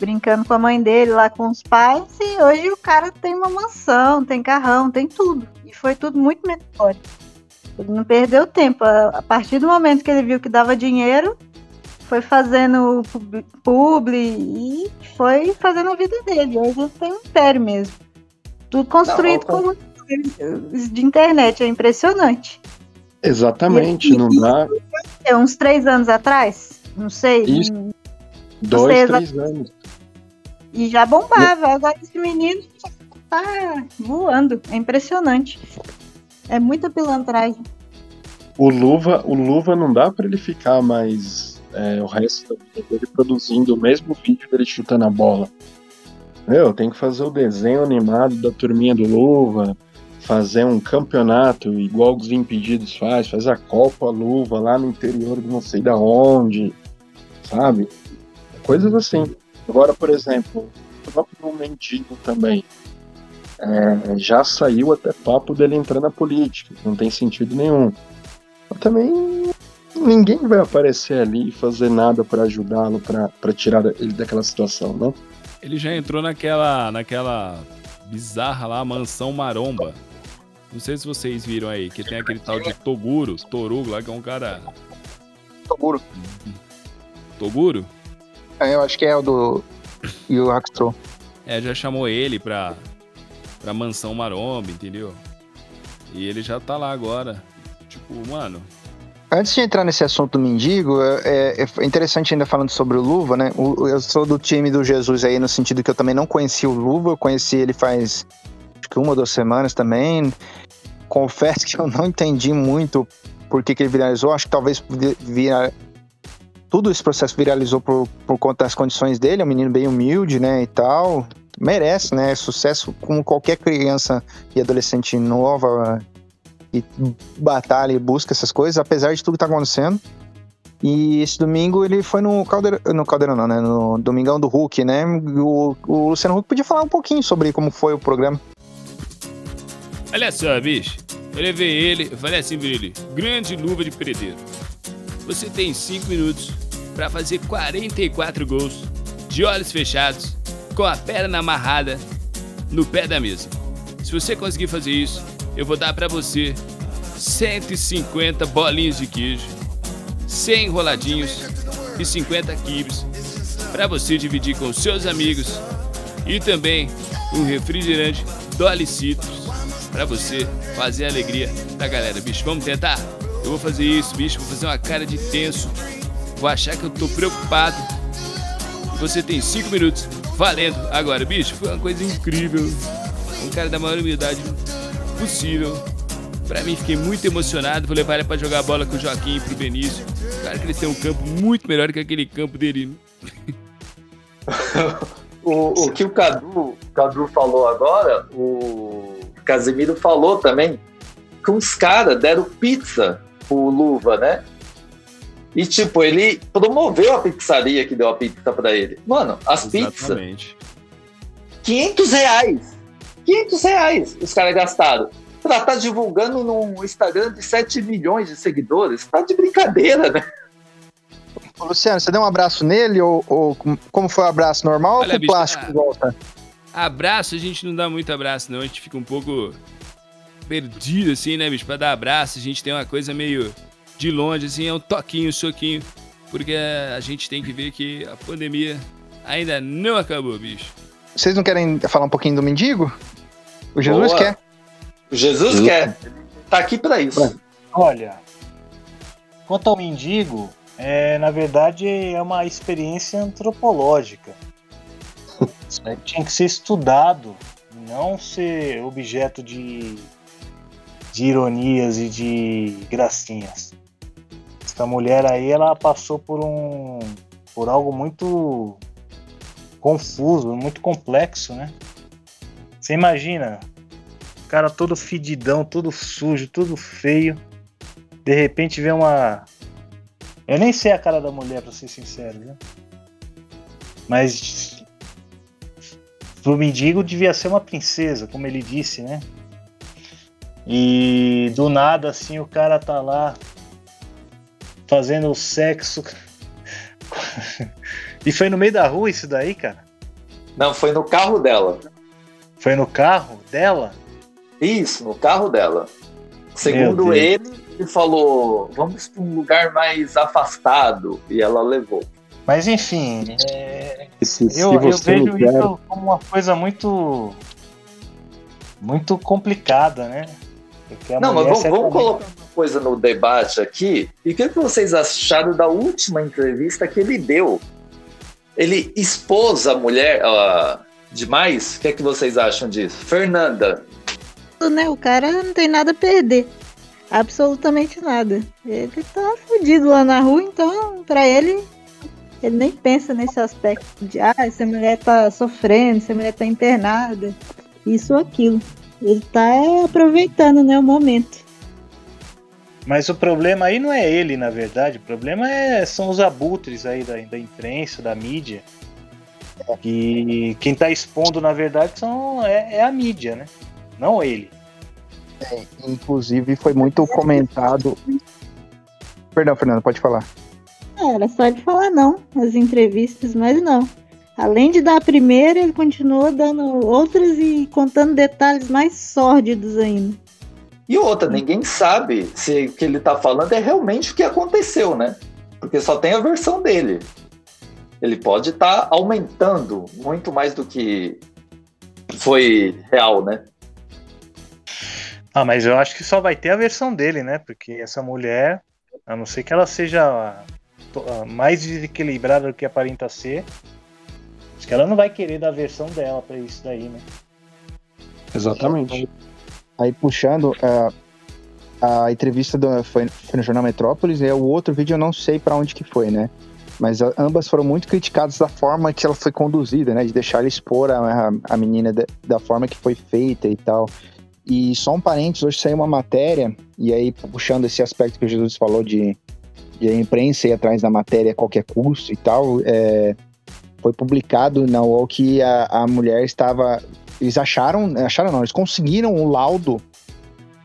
brincando com a mãe dele lá com os pais. E hoje o cara tem uma mansão, tem carrão, tem tudo. E foi tudo muito metódico. Ele não perdeu tempo. A, a partir do momento que ele viu que dava dinheiro, foi fazendo pub- publi e foi fazendo a vida dele. Hoje ele tem um império mesmo. Tudo construído Não, com de internet, é impressionante. Exatamente, não dá. É, uns três anos atrás, não sei. Isso. hum, Dois, sei três anos. E já bombava. Agora esse menino tá voando. É impressionante. É muita pilantragem. O Luva, o Luva não dá pra ele ficar mais é, o resto da vida dele produzindo o mesmo vídeo dele chutando a bola. Meu, tem que fazer o desenho animado da turminha do Luva, fazer um campeonato igual os Impedidos faz, fazer a Copa Luva lá no interior de não sei da onde, sabe? Coisas assim. Agora, por exemplo, o próprio Mendigo também. É, já saiu até papo dele entrar na política, não tem sentido nenhum. Mas também ninguém vai aparecer ali e fazer nada pra ajudá-lo, pra pra tirar ele daquela situação, né? Ele já entrou naquela, naquela bizarra lá, mansão maromba. Não sei se vocês viram aí, que tem aquele tal de Toguro, Torugo lá, que é um cara. Toguro. Toguro? É, eu acho que é o do Yu Hakusho. É, já chamou ele pra, pra mansão maromba, entendeu? E ele já tá lá agora. Tipo, mano, Antes de entrar nesse assunto do mendigo, é, é interessante ainda falando sobre o Luva, né? O- eu sou do time do Jesus aí, no sentido que eu também não conheci o Luva, eu conheci ele faz acho que uma ou duas semanas também. Confesso que eu não entendi muito por que, que ele viralizou. Acho que talvez vi- vira... tudo esse processo viralizou por, por conta das condições dele. É um menino bem humilde, né? E tal. Merece, né? Sucesso como qualquer criança e adolescente nova e batalha e busca essas coisas, apesar de tudo que tá acontecendo. E esse domingo ele foi no Caldeirão, no Caldeirão não, né? No Domingão do Hulk, né? O, o Luciano Huck podia falar um pouquinho sobre como foi o programa. Olha só, bicho. Eu levei ele, eu falei assim pra ele: grande luva de preteiro. Você tem 5 minutos pra fazer 44 gols de olhos fechados, com a perna amarrada no pé da mesa. Se você conseguir fazer isso, eu vou dar pra você 150 bolinhos de queijo, 100 enroladinhos e 50 quibes pra você dividir com seus amigos e também um refrigerante Dolly Citrus pra você fazer a alegria da galera. Bicho, vamos tentar? Eu vou fazer isso, bicho, vou fazer uma cara de tenso, vou achar que eu tô preocupado. Você tem 5 minutos, valendo. Agora, bicho, foi uma coisa incrível. Um cara da maior humildade possível. Pra mim, fiquei muito emocionado. Vou levar ele pra jogar bola com o Joaquim e pro Benício. Claro que eles têm um campo muito melhor que aquele campo dele <laughs> O, o que o Cadu, o Cadu falou agora, o Casimiro falou também, que uns caras deram pizza pro Luva, né? E, tipo, ele promoveu a pizzaria que deu a pizza pra ele. Mano, as pizzas, Exatamente. 500 reais. 500 reais os caras gastaram. Pra tá divulgando num Instagram de 7 milhões de seguidores. Tá de brincadeira, né? Ô, Luciano, você deu um abraço nele ou, ou com- como foi o abraço normal Olha, ou com bicho, plástico ah, em volta? Abraço, a gente não dá muito abraço, não. A gente fica um pouco perdido, assim, né, bicho? Pra dar abraço, a gente tem uma coisa meio de longe, assim, é um toquinho, soquinho. Porque a gente tem que ver que a pandemia ainda não acabou, bicho. Vocês não querem falar um pouquinho do mendigo? O Jesus Boa. quer. O Jesus quer. Tá aqui pra isso. Olha, quanto ao mendigo, é, na verdade é uma experiência antropológica. Isso <laughs> tinha que ser estudado, não ser objeto de, de ironias e de gracinhas. Essa mulher aí, ela passou por um por algo muito confuso, muito complexo, né? Você imagina, o cara todo fedidão, todo sujo, todo feio. De repente vê uma. Eu nem sei a cara da mulher, pra ser sincero, viu? Mas. Pro mendigo devia ser uma princesa, como ele disse, né? E do nada, assim, o cara tá lá fazendo sexo. <laughs> e foi no meio da rua isso daí, cara? Não, foi no carro dela. Foi no carro dela? Isso, no carro dela. Segundo ele, ele falou: vamos para um lugar mais afastado. E ela levou. Mas enfim, é, Se, se eu, eu vejo quer, isso como uma coisa muito. muito complicada, né? Não, mas vamos, vamos colocar uma coisa no debate aqui. E o que, que vocês acharam da última entrevista que ele deu? Ele expôs a mulher demais? O que, é que vocês acham disso? Fernanda, né? O cara não tem nada a perder. Absolutamente nada. Ele tá fudido lá na rua, então, pra ele, ele nem pensa nesse aspecto de, ah, essa mulher tá sofrendo, essa mulher tá internada, isso ou aquilo. Ele tá aproveitando, né, o momento. Mas o problema aí não é ele, na verdade. O problema é, são os abutres aí da, da imprensa, da mídia. E quem tá expondo, na verdade, são, é, é a mídia, né? Não ele. Inclusive, foi muito comentado. Perdão, Fernando, pode falar. Ah, era só ele falar não nas entrevistas, mas não. Além de dar a primeira, ele continuou dando outras e contando detalhes mais sórdidos ainda. E outra, ninguém sabe se o que ele tá falando é realmente o que aconteceu, né? Porque só tem a versão dele. Ele pode estar aumentando muito mais do que foi real, né? Ah, mas eu acho que só vai ter a versão dele, né? Porque essa mulher, a não ser que ela seja mais desequilibrada do que aparenta ser, acho que ela não vai querer dar a versão dela pra isso daí, né? Exatamente. Aí puxando, a, a entrevista do, foi, foi no Jornal Metrópolis e o outro vídeo eu não sei pra onde que foi, né? Mas ambas foram muito criticadas da forma que ela foi conduzida, né? De deixar ela expor a, a, a menina da, da forma que foi feita e tal. E só um parênteses, hoje saiu uma matéria, e aí puxando esse aspecto que o Jesus falou de, de a imprensa ir atrás da matéria a qualquer custo e tal, é, foi publicado na UOL que a, a mulher estava. Eles acharam, acharam não, eles conseguiram o laudo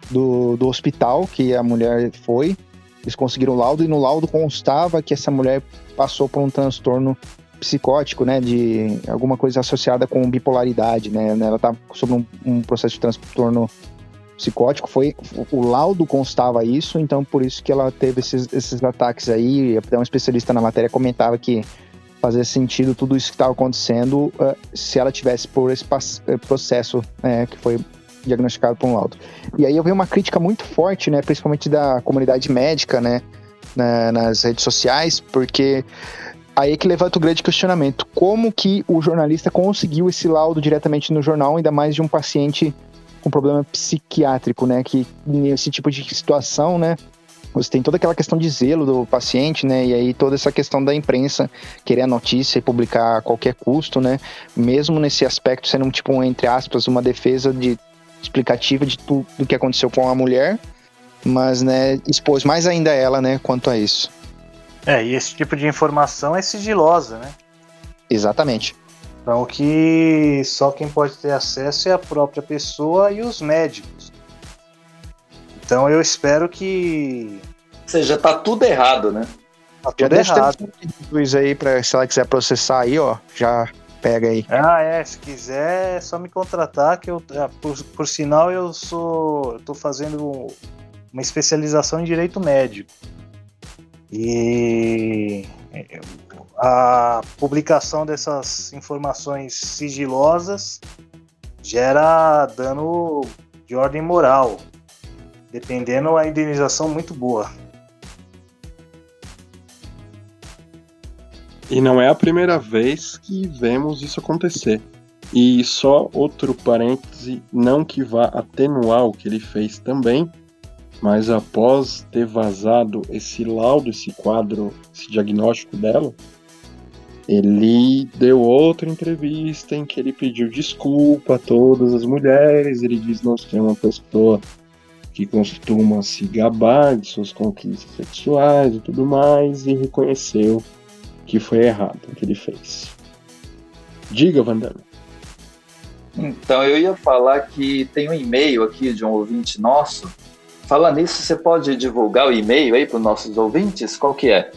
do, do hospital que a mulher foi. Eles conseguiram o laudo e no laudo constava que essa mulher passou por um transtorno psicótico, né, de alguma coisa associada com bipolaridade, né, ela estava sob um, um processo de transtorno psicótico, foi o, laudo constava isso, então por isso que ela teve esses, esses ataques aí, até um especialista na matéria comentava que fazia sentido tudo isso que estava acontecendo eh, se ela tivesse por esse eh, processo eh, que foi diagnosticado por um laudo. E aí eu vi uma crítica muito forte, né, principalmente da comunidade médica, né, na- nas redes sociais, porque aí é que levanta o grande questionamento. Como que o jornalista conseguiu esse laudo diretamente no jornal, ainda mais de um paciente com problema psiquiátrico, né? Que nesse tipo de situação, né? você tem toda aquela questão de zelo do paciente, né? E aí toda essa questão da imprensa querer a notícia e publicar a qualquer custo, né? Mesmo nesse aspecto sendo tipo entre aspas uma defesa de explicativa de tudo do que aconteceu com a mulher, mas né expôs mais ainda ela, né? Quanto a isso. É, e esse tipo de informação é sigilosa, né? Exatamente. Então, o que só quem pode ter acesso é a própria pessoa e os médicos. Então, eu espero que. Ou seja, tá tudo errado, né? Tá Já tudo deixa errado. Luiz aí para se ela quiser processar aí, ó, já pega aí. Ah, é. Se quiser, é só me contratar, que eu. ah, Por, por sinal, eu sou. Tô fazendo uma especialização em direito médico. E a publicação dessas informações sigilosas gera dano de ordem moral, dependendo a indenização muito boa. E não é a primeira vez que vemos isso acontecer. E só outro parêntese, não que vá atenuar o que ele fez também, mas após ter vazado esse laudo, esse quadro, esse diagnóstico dela, ele deu outra entrevista em que ele pediu desculpa a todas as mulheres. Ele diz não ser uma pessoa que costuma se gabar de suas conquistas sexuais e tudo mais, e reconheceu que foi errado o que ele fez. Diga, Vandana. Então, eu ia falar que tem um e-mail aqui de um ouvinte nosso. Fala nisso, você pode divulgar o e-mail aí para os nossos ouvintes? Qual que é?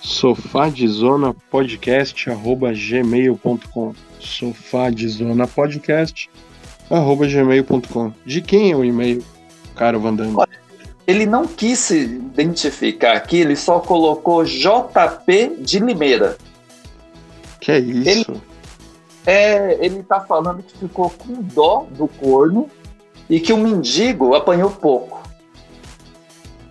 sofadzonapodcast.gmail.com sofadzonapodcast.gmail.com De quem é o e-mail, caro Vandana? Ele não quis se identificar aqui, ele só colocou JP de Limeira. Que é isso? Ele, é, ele tá falando que ficou com dó do corno e que o mendigo apanhou pouco.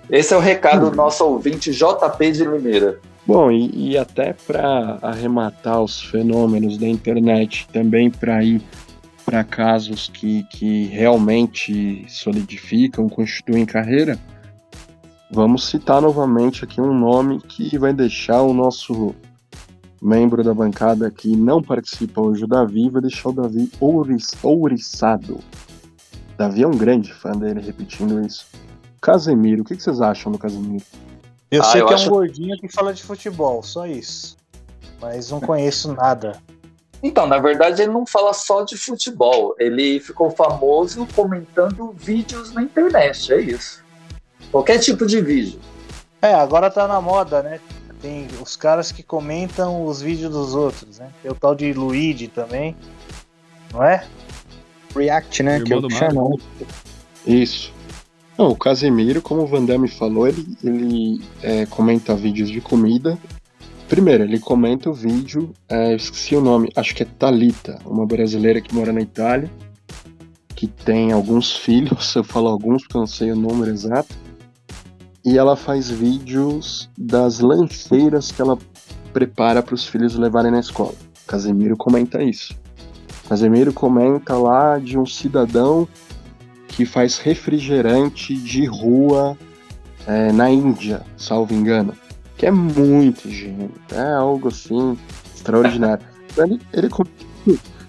Esse é o recado do nosso ouvinte JP de Limeira. Bom, e, e até para arrematar os fenômenos da internet, também para ir para casos que, que realmente solidificam, constituem carreira, vamos citar novamente aqui um nome que vai deixar o nosso membro da bancada que não participa hoje, o Davi, vai deixar o Davi ouris, ouriçado. Davi é um grande fã dele repetindo isso. Casemiro, o que, vocês acham do Casemiro? Eu Ah, sei eu que é acho- um gordinho que fala de futebol, só isso. Mas não conheço nada. Então, na verdade, ele não fala só de futebol. Ele ficou famoso comentando vídeos na internet, é isso. Qualquer tipo de vídeo. É, agora tá na moda, né? Tem os caras que comentam os vídeos dos outros, né? Tem o tal de Luigi também, não é? React, né? Que Irmão eu chamo. Mario. Isso. Não, o Casemiro, como o Van Damme falou, ele, ele é, comenta vídeos de comida. Primeiro, ele comenta o vídeo, é, esqueci o nome, acho que é Talita, uma brasileira que mora na Itália, que tem alguns <laughs> filhos, eu falo alguns porque eu não sei o número exato, e ela faz vídeos das lancheiras que ela prepara para os filhos levarem na escola. Casemiro comenta isso. Casemiro comenta lá de um cidadão que faz refrigerante de rua é, na Índia, salvo engano. Que é muito gênio. É algo assim extraordinário. <laughs> ele, ele,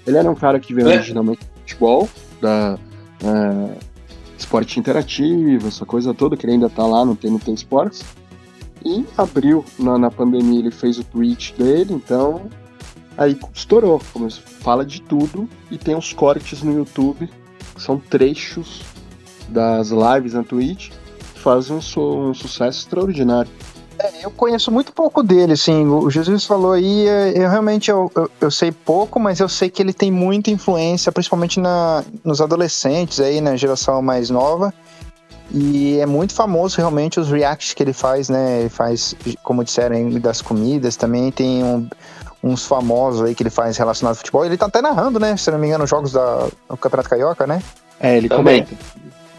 ele era um cara que veio É. originalmente do futebol, da é, esporte interativo, essa coisa toda, que ele ainda tá lá no tem Esportes. E abriu na, na pandemia, ele fez o tweet dele, então aí estourou. Começou, fala de tudo e tem os cortes no YouTube que são trechos das lives na Twitch que fazem um, su- um sucesso extraordinário. É, eu conheço muito pouco dele, assim. O Jesus falou aí, é, eu realmente eu, eu, eu sei pouco, mas eu sei que ele tem muita influência, principalmente na, nos adolescentes aí, na geração mais nova. E é muito famoso realmente os reacts que ele faz, né? Ele faz, como disseram aí, das comidas, também tem um- uns famosos aí que ele faz relacionados ao futebol. Ele tá até narrando, né? Se não me engano, os jogos da, do Campeonato Carioca, né? É, ele Também. comenta.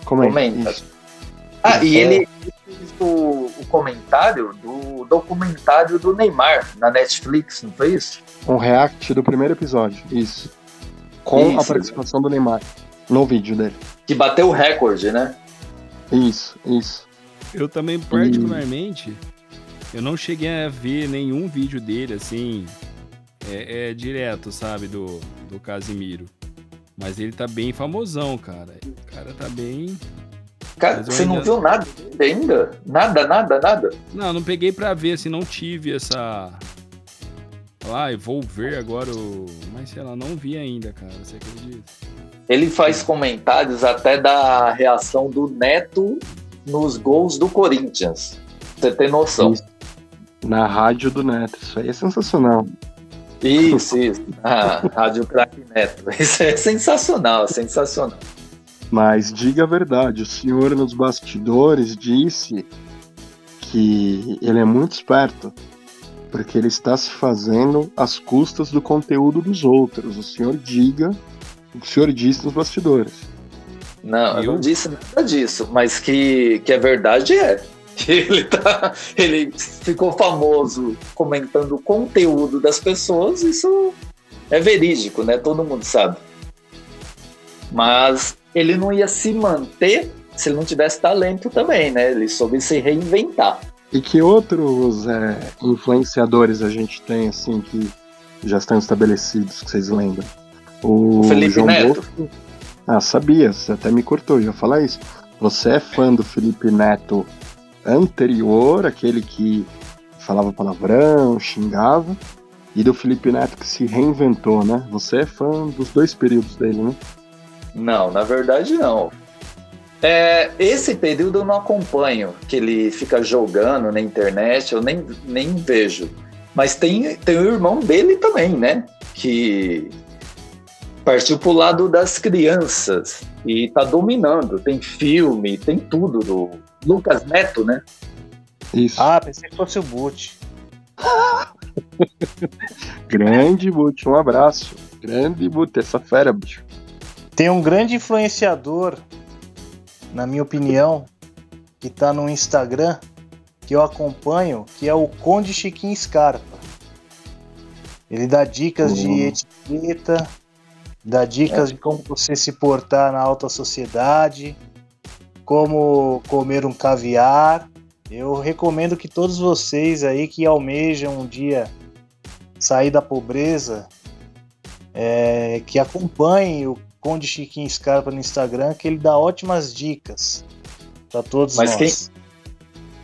Comenta. Comenta. Ah, e É. ele fez o, o comentário do documentário do Neymar na Netflix, não foi isso? Um react do primeiro episódio, isso. Com a Isso. participação do Neymar no vídeo dele. Que bateu o recorde, né? Isso, isso. Eu também, particularmente, eu não cheguei a ver nenhum vídeo dele, assim, é, é direto, sabe, do, do Casimiro. Mas ele tá bem famosão, cara. O cara tá bem. Cara, você não viu nada ainda? Nada, nada, nada? Não, não peguei pra ver, assim, não tive essa. Ah, eu vou ver agora o. Mas sei lá, não vi ainda, cara. Você acredita? Ele faz comentários até da reação do Neto nos gols do Corinthians. Você tem noção? Na rádio do Neto. Isso aí é sensacional. Isso, isso. Ah, Rádio Crack Neto. Isso é sensacional, sensacional. Mas diga a verdade, o senhor nos bastidores disse que ele é muito esperto, porque ele está se fazendo às custas do conteúdo dos outros. O senhor diga, o senhor disse nos bastidores. Não, eu não disse nada disso, mas que, que é verdade é. Que <laughs> ele, tá, ele ficou famoso comentando o conteúdo das pessoas, isso é verídico, né? Todo mundo sabe. Mas ele não ia se manter se ele não tivesse talento também, né? Ele soube se reinventar. E que outros é, influenciadores a gente tem, assim, que já estão estabelecidos, que vocês lembram? O, O Felipe João Neto. Ah, sabia, você até me cortou, já falar isso. Você é fã do Felipe Neto anterior, aquele que falava palavrão, xingava, e do Felipe Neto que se reinventou, né? Você é fã dos dois períodos dele, né? Não, na verdade não. É, esse período eu não acompanho, que ele fica jogando na internet, eu nem, nem vejo. Mas tem, tem o irmão dele também, né? Que partiu pro lado das crianças e tá dominando. Tem filme, tem tudo do Lucas Neto, né? Isso. Ah, pensei que fosse o Boot. <laughs> Grande Butch, um abraço. Grande Butch, essa fera, bicho. Tem um grande influenciador, na minha opinião, que tá no Instagram, que eu acompanho, que é o Conde Chiquinho Scarpa. Ele dá dicas de Hum. etiqueta, dá dicas de como você se portar na alta sociedade, como comer um caviar. Eu recomendo que todos vocês aí que almejam um dia sair da pobreza, é, que acompanhem o Conde Chiquinho Scarpa no Instagram, que ele dá ótimas dicas para todos Mas nós. quem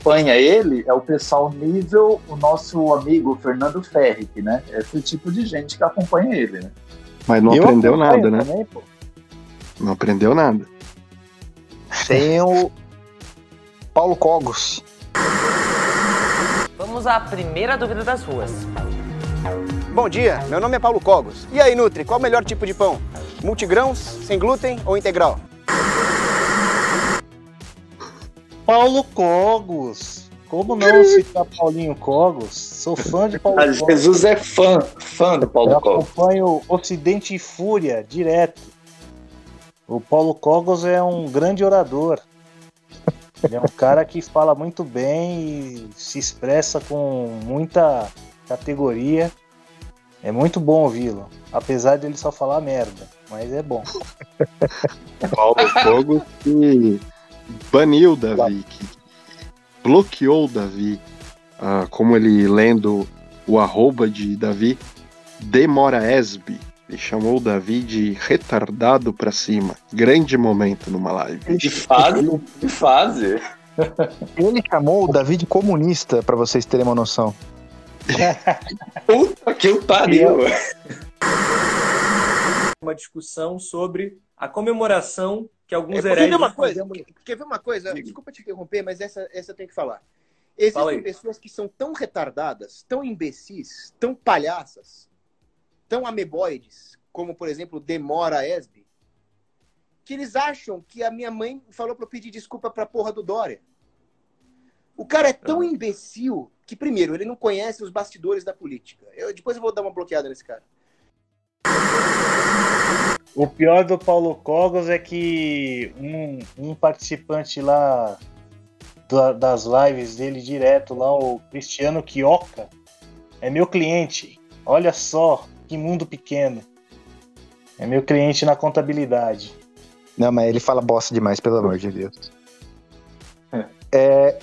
acompanha ele é o pessoal nível o nosso amigo Fernando Ferric, né? Esse tipo de gente que acompanha ele, né? Mas não Eu aprendeu nada, né? também, pô. Não aprendeu nada. Tem o <laughs> Paulo Cogos. Vamos à primeira dúvida das ruas. Bom dia, meu nome é Paulo Cogos. E aí, Nutri, qual o melhor tipo de pão? Multigrãos, sem glúten ou integral? Paulo Cogos. Como não citar Paulinho Cogos? Sou fã de Paulo Ah, Cogos. Jesus é fã, fã do Paulo Eu Cogos. acompanho Ocidente e Fúria direto. O Paulo Cogos é um grande orador. Ele é um cara que fala muito bem e se expressa com muita categoria. É muito bom ouvi-lo, apesar dele só falar merda, mas é bom. <laughs> Paulo Fogo que baniu o Davi, que bloqueou o Davi. Ah, como ele lendo o arroba de Davi, Demora Esbe. Ele chamou o Davi de retardado pra cima. Grande momento numa live. De fase, de fase. Ele chamou o Davi de comunista, pra vocês terem uma noção. <laughs> Puta que pariu. Uma discussão sobre a comemoração que alguns É, quer ver uma coisa? Quer ver uma coisa? Desculpa te interromper, mas essa, essa eu tenho que falar. Existem Fala pessoas que são tão retardadas, tão imbecis, tão palhaças, tão ameboides, como, por exemplo, Demora Esbe, que eles acham que a minha mãe falou pra eu pedir desculpa pra porra do Dória. O cara é tão imbecil que, primeiro, ele não conhece os bastidores da política. Eu, depois eu vou dar uma bloqueada nesse cara. O pior do Paulo Cogos é que um, um participante lá da- das lives dele direto lá, o Cristiano Quioca, é meu cliente. Olha só que mundo pequeno. É meu cliente na contabilidade. Não, mas ele fala bosta demais, pelo amor de Deus. É,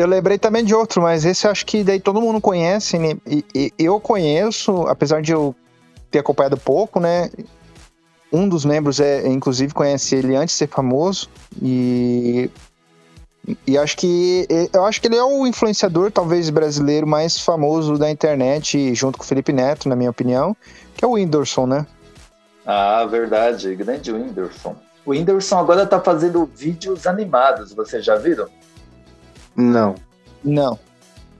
eu lembrei também de outro, mas esse eu acho que daí todo mundo conhece, né? E, e eu conheço, apesar de eu ter acompanhado pouco, né? Um dos membros é, inclusive, conhece ele antes de ser famoso e e acho que eu acho que ele é o influenciador talvez brasileiro mais famoso da internet, junto com o Felipe Neto, na minha opinião, que é o Whindersson, né? Ah, verdade, grande Whindersson. O Whindersson agora tá fazendo vídeos animados, vocês já viram? Não. Não.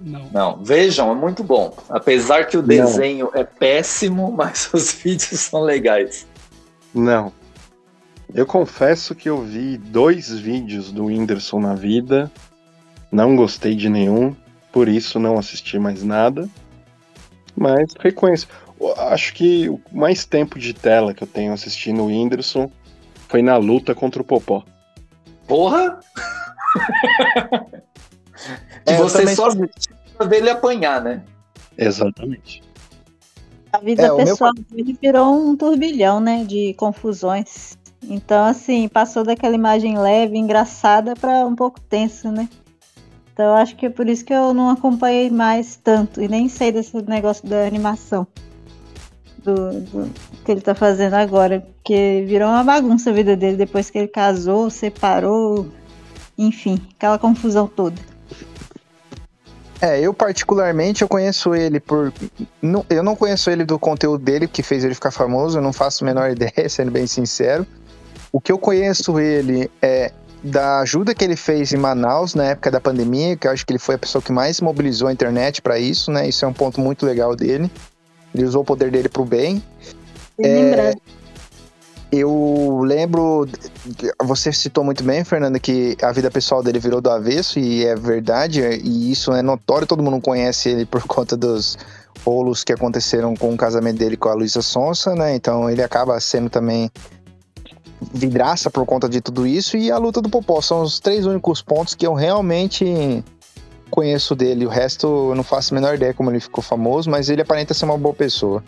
Não. Não, vejam, é muito bom. Apesar que o desenho é péssimo, <laughs> mas os vídeos são legais. Não. Eu confesso que eu vi dois vídeos do Whindersson na vida, não gostei de nenhum, por isso não assisti mais nada. Mas reconheço. Eu Acho que o mais tempo de tela que eu tenho assistindo o Whindersson foi na luta contra o Popó. Porra! <laughs> É, você só ver ele apanhar, né? Exatamente. A vida É, o meu- pessoal dele virou um turbilhão, né? De confusões. Então, assim, passou daquela imagem leve, engraçada, pra um pouco tenso, né? Então, acho que é por isso que eu não acompanhei mais tanto. E nem sei desse negócio da animação. Do, do que ele tá fazendo agora. Porque virou uma bagunça a vida dele depois que ele casou, separou. Enfim, aquela confusão toda. É, eu particularmente eu conheço ele por. não- eu não conheço ele do conteúdo dele que fez ele ficar famoso, eu não faço a menor <laughs> ideia, sendo bem sincero. O que eu conheço ele é da ajuda que ele fez em Manaus na época da pandemia, que eu acho que ele foi a pessoa que mais mobilizou a internet para isso, né? Isso é um ponto muito legal dele. Ele usou o poder dele pro bem. Bem lembrado. Eu lembro, você citou muito bem, Fernanda, que a vida pessoal dele virou do avesso, e é verdade, e isso é notório, todo mundo conhece ele por <laughs> conta dos rolos que aconteceram com o casamento dele com a Luísa Sonsa, né? Então ele acaba sendo também vidraça por conta de tudo isso, e a luta do Popó são os três únicos pontos que eu realmente conheço dele. O resto eu não faço a menor ideia como ele ficou famoso, mas ele aparenta ser uma boa pessoa.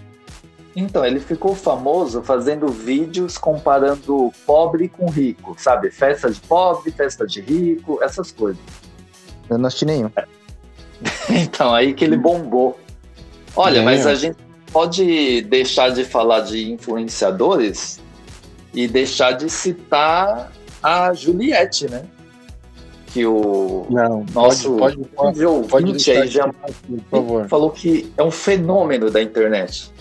Então, ele ficou famoso fazendo vídeos comparando pobre com rico, sabe? Festa de pobre, festa de rico, essas coisas. Eu não assisti nenhum. <laughs> Então, aí que ele bombou. Olha, É. mas a gente pode deixar de falar de influenciadores e deixar de citar a Juliette, né? Que o Não, nosso pode, pode, pode, pode aí já falou que é um fenômeno da internet.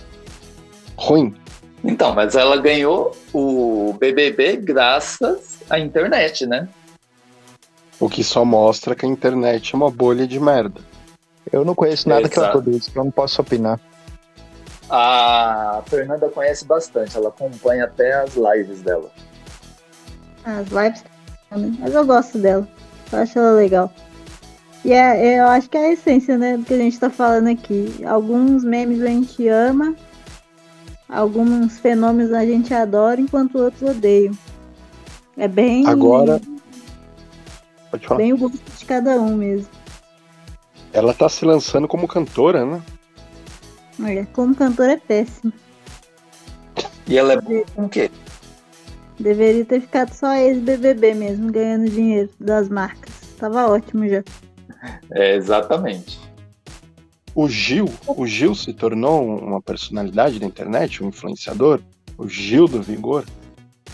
Ruim. Então, mas ela ganhou o BBB graças à internet, né? O que só mostra que a internet é uma bolha de merda. Eu não conheço nada que ela Exato. produz, então eu não posso opinar. A Fernanda conhece bastante, ela acompanha até as lives dela. As lives, né? mas eu gosto dela. Eu acho ela legal. E é, eu acho que é a essência, né, do que a gente tá falando aqui. Alguns memes a gente ama, alguns fenômenos a gente adora, enquanto outros odeiam. É bem, Agora. Pode falar. bem o gosto de cada um mesmo. Ela tá se lançando como cantora, né? Olha, como cantora é péssimo. E ela é boa com o quê? Deveria ter ficado só ex-BBB mesmo, ganhando dinheiro das marcas. Tava ótimo já. É, exatamente. O Gil, o Gil se tornou uma personalidade da internet, um influenciador. O Gil do Vigor.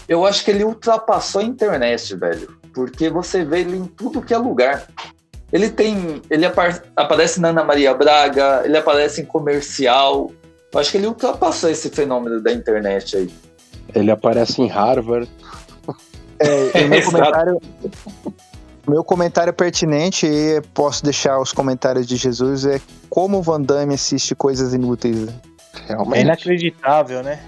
Eu acho que ele ultrapassou a internet, velho. Porque você vê ele em tudo que é lugar. Ele tem. Ele apa- aparece na Ana Maria Braga, ele aparece em comercial. Eu acho que ele ultrapassou esse fenômeno da internet aí. Ele aparece em Harvard. É, o meu <laughs> comentário. Meu comentário pertinente, e posso deixar os comentários de Jesus, é como o Van Damme assiste coisas inúteis. É Realmente. inacreditável, né?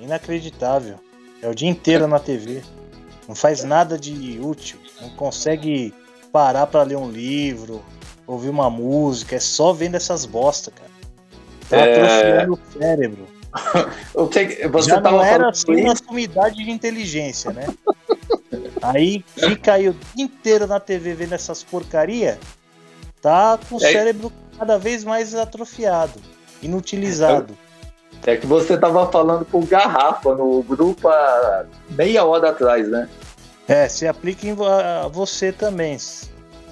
Inacreditável. É o dia inteiro na TV. Não faz nada de útil. Não consegue parar pra ler um livro, ouvir uma música. É só vendo essas bosta, cara. Tá É. atrofiando o cérebro. <laughs> O que, você Já tava não era assim uma sumidade de inteligência, né? Aí fica aí o dia inteiro na TV vendo essas porcaria, tá com o É. cérebro cada vez mais atrofiado, inutilizado. É que você tava falando com Garrafa no grupo há meia hora atrás, né? É, se aplica em você também.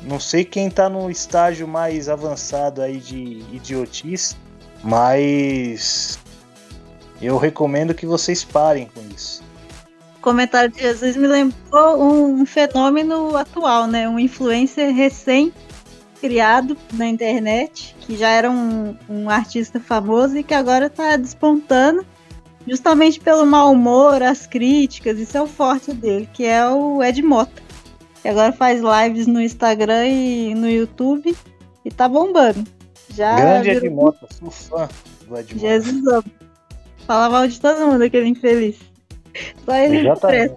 Não sei quem tá no estágio mais avançado aí de idiotice, mas eu recomendo que vocês parem com isso. Comentário de Jesus me lembrou um fenômeno atual, né? Um influencer recém criado na internet, que já era um, um artista famoso e que agora tá despontando justamente pelo mau humor, as críticas, isso é o forte dele, que é o Ed Mota. Que agora faz lives no Instagram e no YouTube e tá bombando. Já Grande virou- Ed Mota, sou fã do Ed Mota. Jesus ama. Fala mal de todo mundo, aquele infeliz. Só ele Exatamente.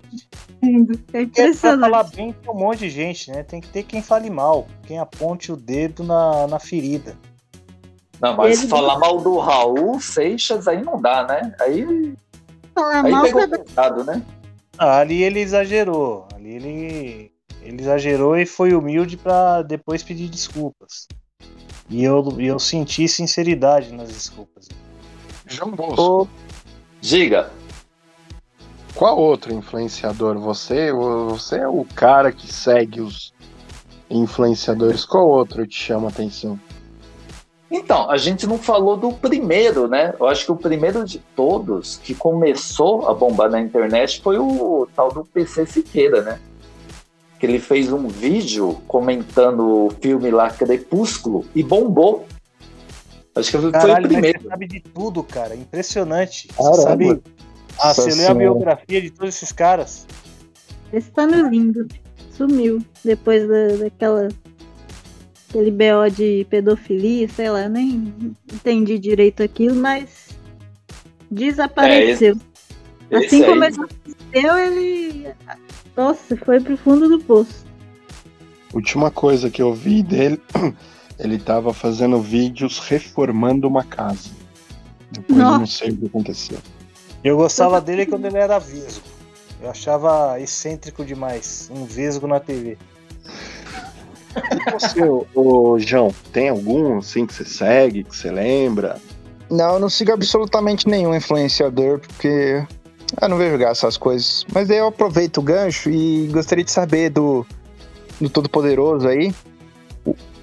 É Porque pra impressionante. falar bem tem um monte de gente, né? Tem que ter quem fale mal, quem aponte o dedo na, na ferida. Não, mas Ele- falar mal do Raul Seixas aí não dá, né? Aí, Falar aí mal pegou pra- pesado, né? Ah, ali ele exagerou. Ali ele, ele exagerou e foi humilde pra depois pedir desculpas. E eu, eu senti sinceridade nas desculpas. João Bosco. Diga. Qual outro influenciador? Você, você é o cara que segue os influenciadores. Qual outro te chama a atenção? Então, a gente não falou do primeiro, né? Eu acho que o primeiro de todos que começou a bombar na internet foi o tal do PC Siqueira, né? Que ele fez um vídeo comentando o filme lá Crepúsculo e bombou. Acho que foi Caralho, o mas primeiro. você sabe de tudo, cara. Impressionante. Caramba. Você sabe. Ah, Nossa você lê a biografia de todos esses caras. Esse tá no lindo. Sumiu. Depois da, daquela. Aquele BO de pedofilia, sei lá, nem entendi direito aquilo, mas. Desapareceu. É, esse- assim esse como aí- ele desapareceu, ele. Nossa, foi pro fundo do poço. Última coisa que eu vi dele, <clears throat> ele tava fazendo vídeos reformando uma casa. Depois eu não Nossa. sei o que aconteceu. Eu gostava dele quando ele era vesgo. Eu achava excêntrico demais. Um vesgo na TV. E você, ô, ô, João, tem algum assim que você segue, que você lembra? Não, eu não sigo absolutamente nenhum influenciador, porque eu não vejo essas coisas. Mas daí eu aproveito o gancho e gostaria de saber do, do Todo-Poderoso aí,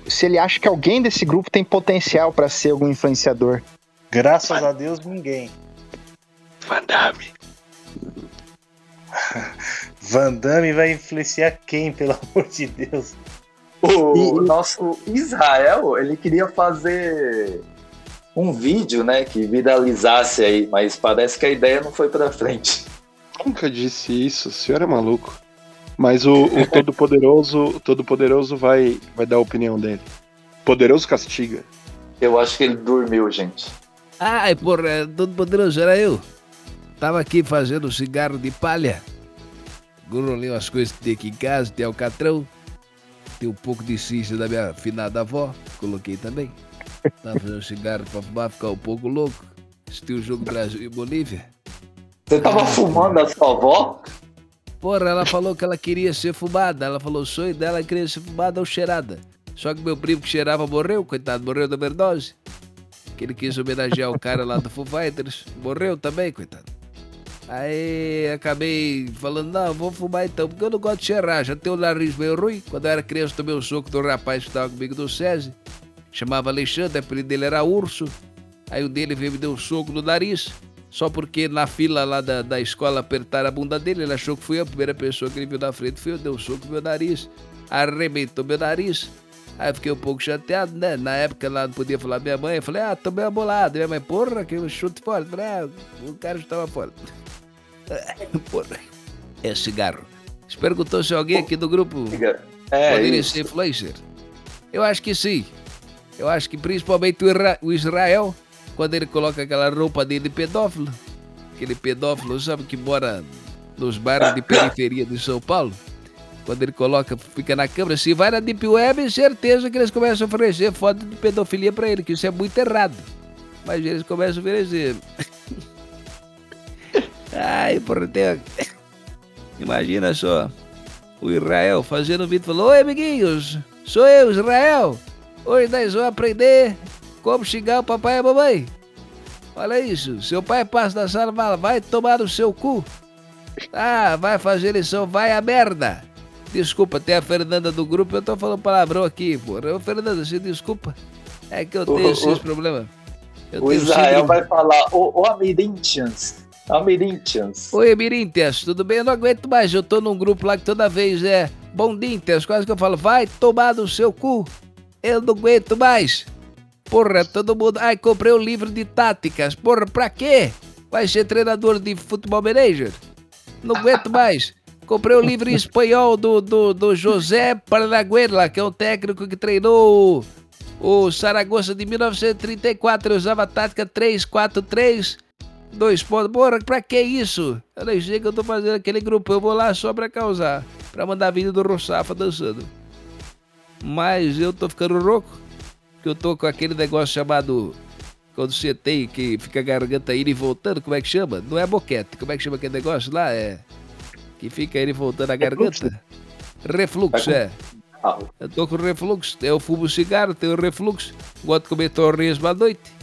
se ele acha que alguém desse grupo tem potencial pra ser algum influenciador. Graças a Deus, ninguém. Van Damme. <laughs> Van Damme vai influenciar quem, pelo <laughs> amor de Deus? O nosso Israel, ele queria fazer um vídeo, né, que viralizasse aí, mas parece que a ideia não foi pra frente. Nunca disse isso, o senhor é maluco. Mas o, o <laughs> Todo-Poderoso Todo -Poderoso vai, vai dar a opinião dele. Poderoso castiga. Eu acho que ele dormiu, gente. Ai, porra, todo poderoso era eu. Tava aqui fazendo cigarro de palha. Grolei umas coisas que tem aqui em casa, tem alcatrão. Tem um pouco de cinza da minha finada avó, coloquei também. Tava fazendo cigarro pra fumar, ficar um pouco louco. Assisti o jogo Brasil e Bolívia. Você tava fumando a sua avó? Porra, ela falou que ela queria ser fumada. Ela falou o sonho dela é querer ser fumada ou cheirada. Só que meu primo que cheirava morreu, coitado, morreu da overdose. Que ele quis homenagear o cara lá do Foo Fighters. Morreu também, coitado. Aí acabei falando, não, vou fumar então, porque eu não gosto de cheirar, já tenho o nariz meio ruim. Quando eu era criança, tomei um soco do rapaz que estava comigo do SESI. Chamava Alexandre, o apelido dele era Urso. Aí o dele veio me deu um soco no nariz. Só porque na fila lá da, da escola apertaram a bunda dele, ele achou que fui a primeira pessoa que ele viu na frente fui eu, deu um soco no meu nariz. Arrebentou meu nariz. Aí fiquei um pouco chateado, né? Na época lá não podia falar minha mãe. Eu falei, ah, tomei uma bolada. Minha mãe, porra, que chute forte. Eu falei, ah, o cara estava forte. Porra, é cigarro. Você perguntou se alguém aqui do grupo É, poderia isso. ser influencer. Eu acho que sim. Eu acho que principalmente o, Isra- o Israel, quando ele coloca aquela roupa dele de pedófilo, aquele pedófilo, sabe, que mora nos bairros de periferia de São Paulo, quando ele coloca, fica na câmera, se vai na Deep Web, certeza que eles começam a oferecer foto de pedofilia pra ele, que isso é muito errado. Mas eles começam a oferecer. Ai, tem... Imagina só. O Israel fazendo vídeo falou: Oi, amiguinhos, sou eu, Israel. Hoje nós vamos aprender como xingar o papai e a mamãe. Olha isso, seu pai passa na sala e fala: Vai tomar no seu cu. Ah, vai fazer lição, vai a merda. Desculpa, tem a Fernanda do grupo, eu tô falando palavrão aqui, porra. Ô, Fernanda, você desculpa. É que eu tenho O- esses o- problemas. Eu O Israel síndrome- vai falar, ô, ô Amirinthians. Oi, Mirintias, tudo bem? Eu não aguento mais. Eu tô num grupo lá que toda vez é bom quase que eu falo, vai tomar no seu cu. Eu não aguento mais. Porra, todo mundo. Ai, comprei um livro de táticas. Porra, pra quê? Vai ser treinador de futebol manager? Não aguento mais. <laughs> Comprei um livro em espanhol do, do, do José Paranaguela, que é um técnico que treinou o, o Saragossa de 1934. Eu usava a tática 3-4-3. Dois pontos. Porra, pra que isso? Eu nem sei que eu tô fazendo aquele grupo. Eu vou lá só pra causar. Pra mandar vídeo do Rossafa dançando. Mas eu tô ficando rouco. Que eu tô com aquele negócio chamado. Quando você tem que fica a garganta indo e voltando, como é que chama? Não é boquete. Como é que chama aquele negócio lá? É. Que fica indo e voltando a garganta? Refluxo, é. Eu tô com refluxo. Eu fumo cigarro, tenho refluxo. Gosto de comer torresmo à noite.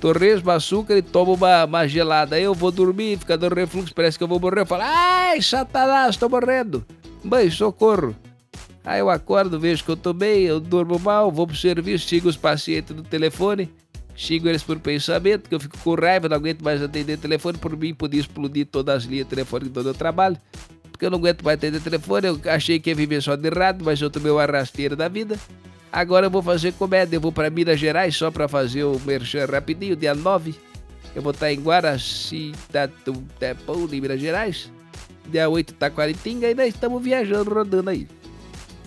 Torresmo, açúcar e tomo uma, uma gelada. Aí eu vou dormir, fica dando refluxo, parece que eu vou morrer. Eu falo, ai, satanás, tô morrendo. Mãe, socorro. Aí eu acordo, vejo que eu bem, eu durmo mal, vou pro serviço, xingo os pacientes no telefone, xingo eles por pensamento, que eu fico com raiva, não aguento mais atender telefone, por mim podia explodir todas as linhas telefônicas do meu trabalho, porque eu não aguento mais atender telefone, eu achei que ia viver só de rádio, mas eu tomei uma rasteira da vida. Agora eu vou fazer comédia, eu vou para Minas Gerais só para fazer o merchan rapidinho, dia 9. Eu vou estar em Guaracitapão, em Minas Gerais. Dia 8 Taquaritinga e nós estamos viajando, rodando aí.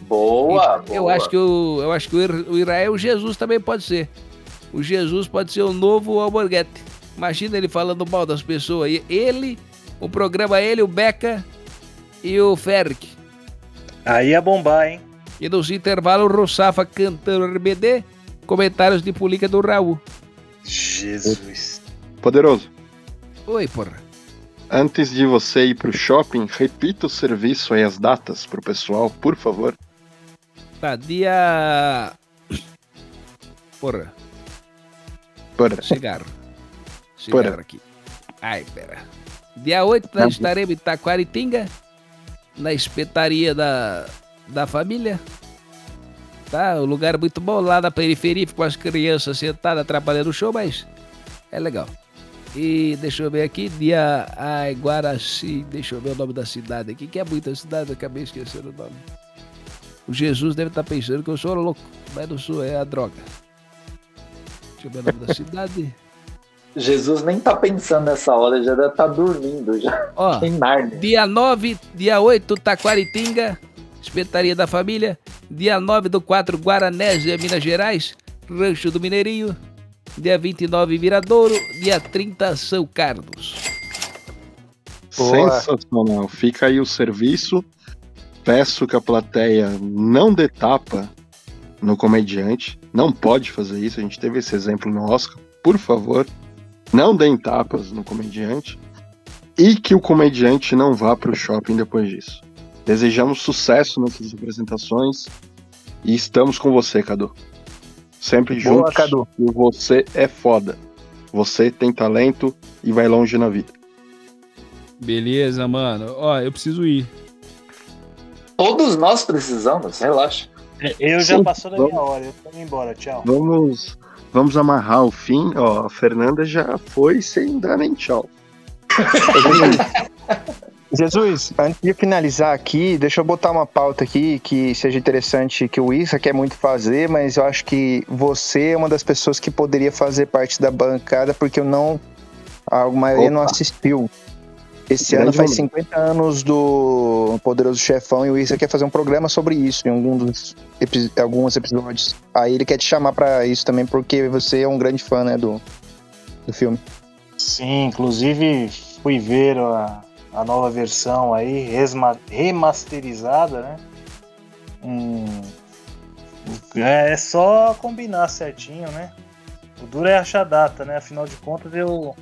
Boa, Eu boa. acho que o, eu acho que o Israel, Jesus também pode ser. O Jesus pode ser o novo Alborguete. Imagina ele falando mal das pessoas. E Ele, o programa ele, o Beca e o Ferric. Aí ia bombar, hein? E nos intervalos o Rossafa cantando RBD, comentários de política do Raul. Jesus. Poderoso, Oi, porra. antes de você ir pro shopping, repita o serviço aí, as datas pro pessoal, por favor. Tá, dia. Porra, Porra. cigarro. Cigarro Porra. aqui. Ai, pera. Dia 8 nós estaremos em Taquaritinga, na espetaria da, da família. Tá, um lugar muito bom lá na periferia, com as crianças sentadas atrapalhando o show, mas é legal. E deixa eu ver aqui, dia. Ai, Guaraci, deixa eu ver o nome da cidade aqui, que é muita cidade, eu acabei esquecendo o nome. O Jesus deve estar pensando que eu sou louco, mas não sou, é a droga. Deixa eu ver o nome da <laughs> cidade. Jesus nem tá pensando nessa hora, já deve estar dormindo já. Ó, <laughs> Em dia 9, dia 8, Taquaritinga, Espetaria da Família. Dia 9 do 4, Guaranésia, Minas Gerais, Rancho do Mineirinho. Dia 29, Viradouro. Dia 30, São Carlos. Boa. Sensacional. Fica aí o serviço. Peço que a plateia não dê tapa no comediante. Não pode fazer isso. A gente teve esse exemplo no Oscar. Por favor, não deem tapas no comediante. E que o comediante não vá pro shopping depois disso. Desejamos sucesso nessas apresentações. E estamos com você, Cadu. Sempre Boa, juntos. Cadu. E você é foda. Você tem talento e vai longe na vida. Beleza, mano. Ó, eu preciso ir. Todos nós precisamos, relaxa. Eu já Sim, passou da vamos. minha hora, eu tô indo embora, tchau. Vamos, vamos amarrar o fim. Ó, a Fernanda já foi sem dar nem tchau. <laughs> Jesus, antes de finalizar aqui, deixa eu botar uma pauta aqui que seja interessante, que o Isa quer muito fazer, mas eu acho que você é uma das pessoas que poderia fazer parte da bancada, porque eu não. A maioria não Opa. assistiu. Esse Grande ano faz momento. 50 anos do Poderoso Chefão e o Isa quer fazer um programa sobre isso em algum dos epi- alguns episódios. Aí ele quer te chamar pra isso também, porque você é um grande fã, né, do, do filme. Sim, inclusive fui ver a, a nova versão aí, remasterizada, né? Hum, é, é só combinar certinho, né? O duro é achar data, né? Afinal de contas, eu.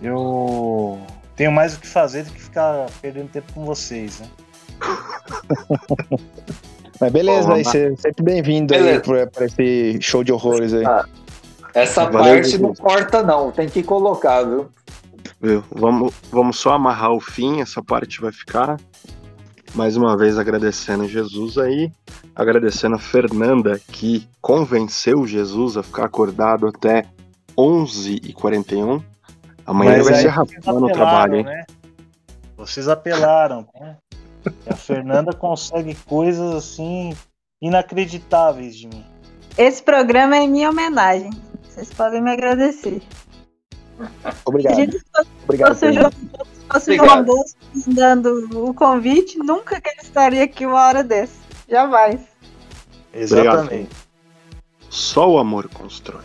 Eu tenho mais o que fazer do que ficar perdendo tempo com vocês, né? <laughs> Mas beleza, Bom, aí, mas- você sempre bem-vindo aí pra esse show de horrores aí. Ah, essa Valeu, parte não corta, não. Tem que colocar, viu? Viu? Vamos, vamos só amarrar o fim, essa parte vai ficar. Mais uma vez agradecendo Jesus aí, agradecendo a Fernanda que convenceu Jesus a ficar acordado até 11h41. Amanhã ele vai ser vocês rapado no apelaram, trabalho, hein? né? Vocês apelaram, né? E a Fernanda consegue coisas assim inacreditáveis de mim. Esse programa é minha homenagem. Vocês podem me agradecer. Obrigado. Se Obrigado, fosse o João, Fernanda. fosse. João Bosco dando o convite, nunca que ele estaria aqui uma hora dessa. Jamais. Obrigado. Só o amor constrói.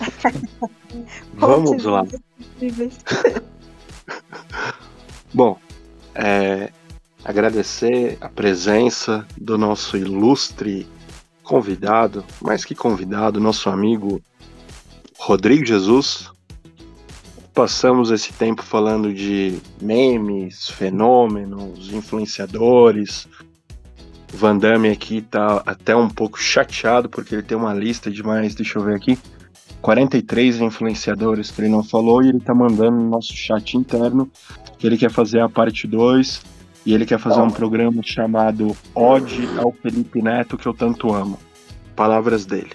<laughs> Vamos lá. <laughs> Bom, é, agradecer a presença do nosso ilustre convidado, mais que convidado, nosso amigo Rodrigo Jesus. Passamos esse tempo falando de memes, fenômenos, influenciadores. O Van Damme aqui tá até um pouco chateado porque ele tem uma lista de mais, deixa eu ver aqui, 43 influenciadores que ele não falou e ele tá mandando no nosso chat interno que ele quer fazer a parte 2 e ele quer fazer um programa chamado Ode ao Felipe Neto que eu tanto amo. Palavras dele.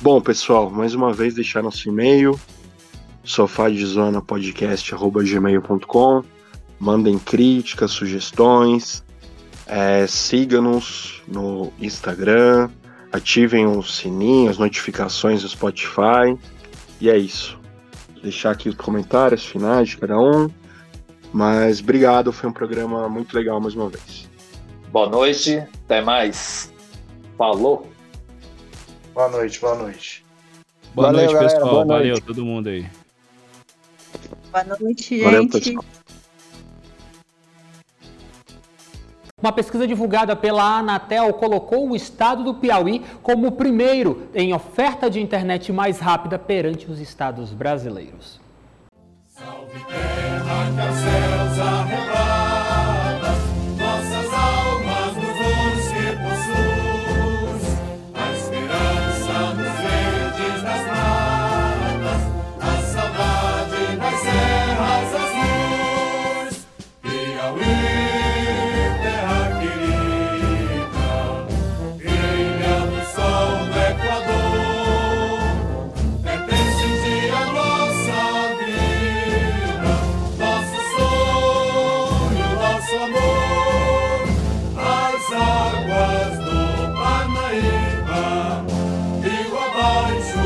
Bom, pessoal, mais uma vez deixar nosso e-mail sofadzonapodcast.gmail.com Mandem críticas, sugestões, é, siga-nos no Instagram, ativem o sininho, as notificações do Spotify. E é isso. Deixar aqui os comentários finais de cada um. Mas obrigado, foi um programa muito legal mais uma vez. Boa noite, até mais. Falou. Boa noite, boa noite. Boa Valeu, noite, galera, pessoal. boa Valeu, noite. todo mundo aí. Boa noite, Valeu, gente. Uma pesquisa divulgada pela Anatel colocou o estado do Piauí como o primeiro em oferta de internet mais rápida perante os estados brasileiros. céus hearts.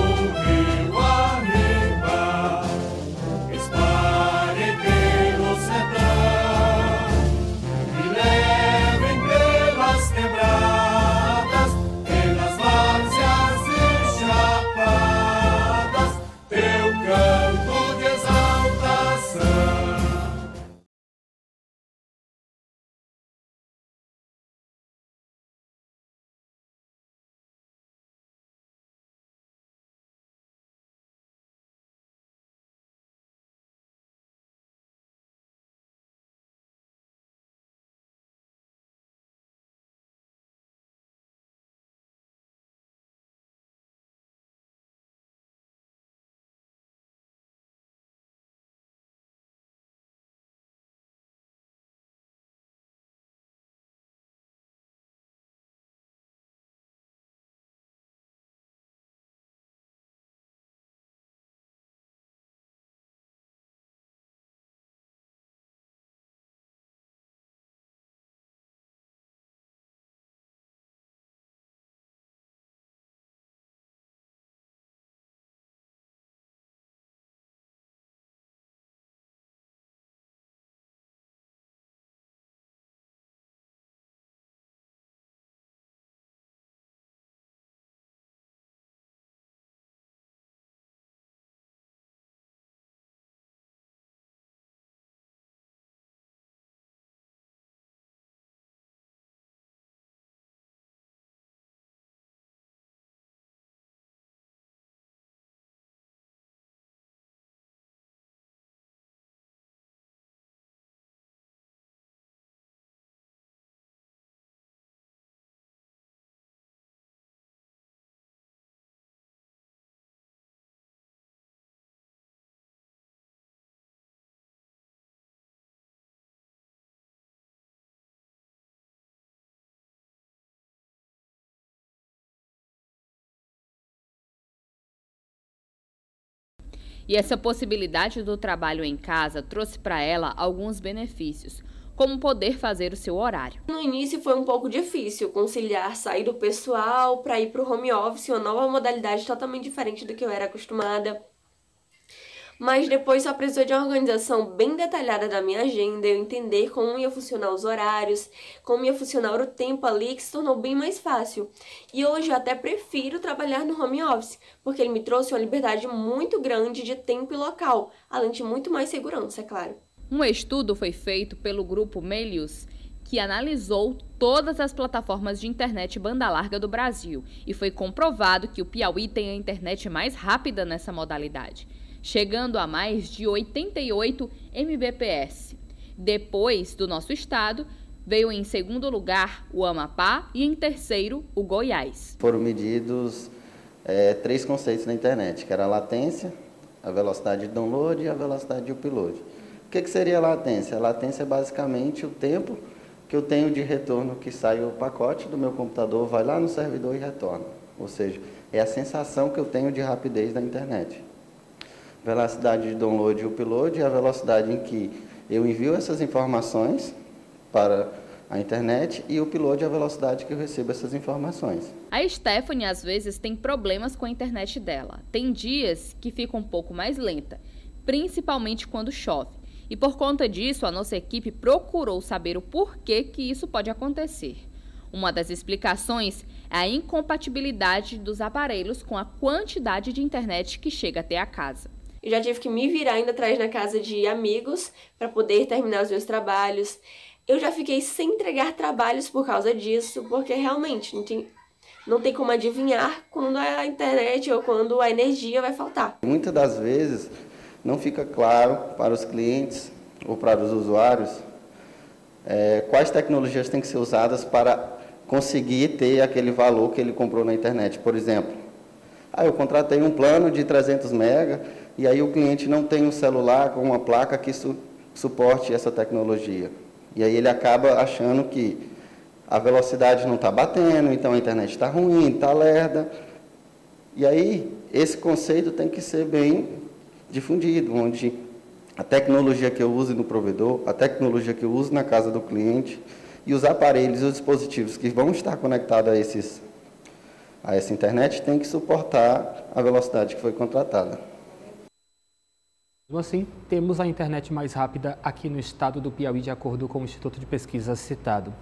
E essa possibilidade do trabalho em casa trouxe para ela alguns benefícios, como poder fazer o seu horário. No início foi um pouco difícil conciliar sair do pessoal para ir para o home office, uma nova modalidade totalmente diferente do que eu era acostumada mas depois só precisou de uma organização bem detalhada da minha agenda, eu entender como ia funcionar os horários, como ia funcionar o tempo ali, que se tornou bem mais fácil. E hoje eu até prefiro trabalhar no home office, porque ele me trouxe uma liberdade muito grande de tempo e local, além de muito mais segurança, é claro. Um estudo foi feito pelo grupo Melius, que analisou todas as plataformas de internet banda larga do Brasil e foi comprovado que o Piauí tem a internet mais rápida nessa modalidade chegando a mais de 88 Mbps. Depois do nosso estado, veio em segundo lugar o Amapá e em terceiro o Goiás. Foram medidos é, três conceitos na internet, que era a latência, a velocidade de download e a velocidade de upload. O que, que seria a latência? A latência é basicamente o tempo que eu tenho de retorno que sai o pacote do meu computador, vai lá no servidor e retorna. Ou seja, é a sensação que eu tenho de rapidez da internet velocidade de download e upload é a velocidade em que eu envio essas informações para a internet e o upload é a velocidade que eu recebo essas informações. A Stephanie às vezes tem problemas com a internet dela. Tem dias que fica um pouco mais lenta, principalmente quando chove. E por conta disso, a nossa equipe procurou saber o porquê que isso pode acontecer. Uma das explicações é a incompatibilidade dos aparelhos com a quantidade de internet que chega até a casa. Eu já tive que me virar ainda atrás na casa de amigos para poder terminar os meus trabalhos. Eu já fiquei sem entregar trabalhos por causa disso, porque realmente não tem, não tem como adivinhar quando a internet ou quando a energia vai faltar. Muitas das vezes não fica claro para os clientes ou para os usuários é, quais tecnologias têm que ser usadas para conseguir ter aquele valor que ele comprou na internet. Por exemplo, ah, eu contratei um plano de 300 mega e aí o cliente não tem um celular com uma placa que su suporte essa tecnologia. E aí ele acaba achando que a velocidade não está batendo, então a internet está ruim, está lerda. E aí esse conceito tem que ser bem difundido, onde a tecnologia que eu uso no provedor, a tecnologia que eu uso na casa do cliente e os aparelhos e os dispositivos que vão estar conectados a, esses, a essa internet tem que suportar a velocidade que foi contratada. Mesmo assim, temos a internet mais rápida aqui no estado do Piauí, de acordo com o Instituto de Pesquisa citado.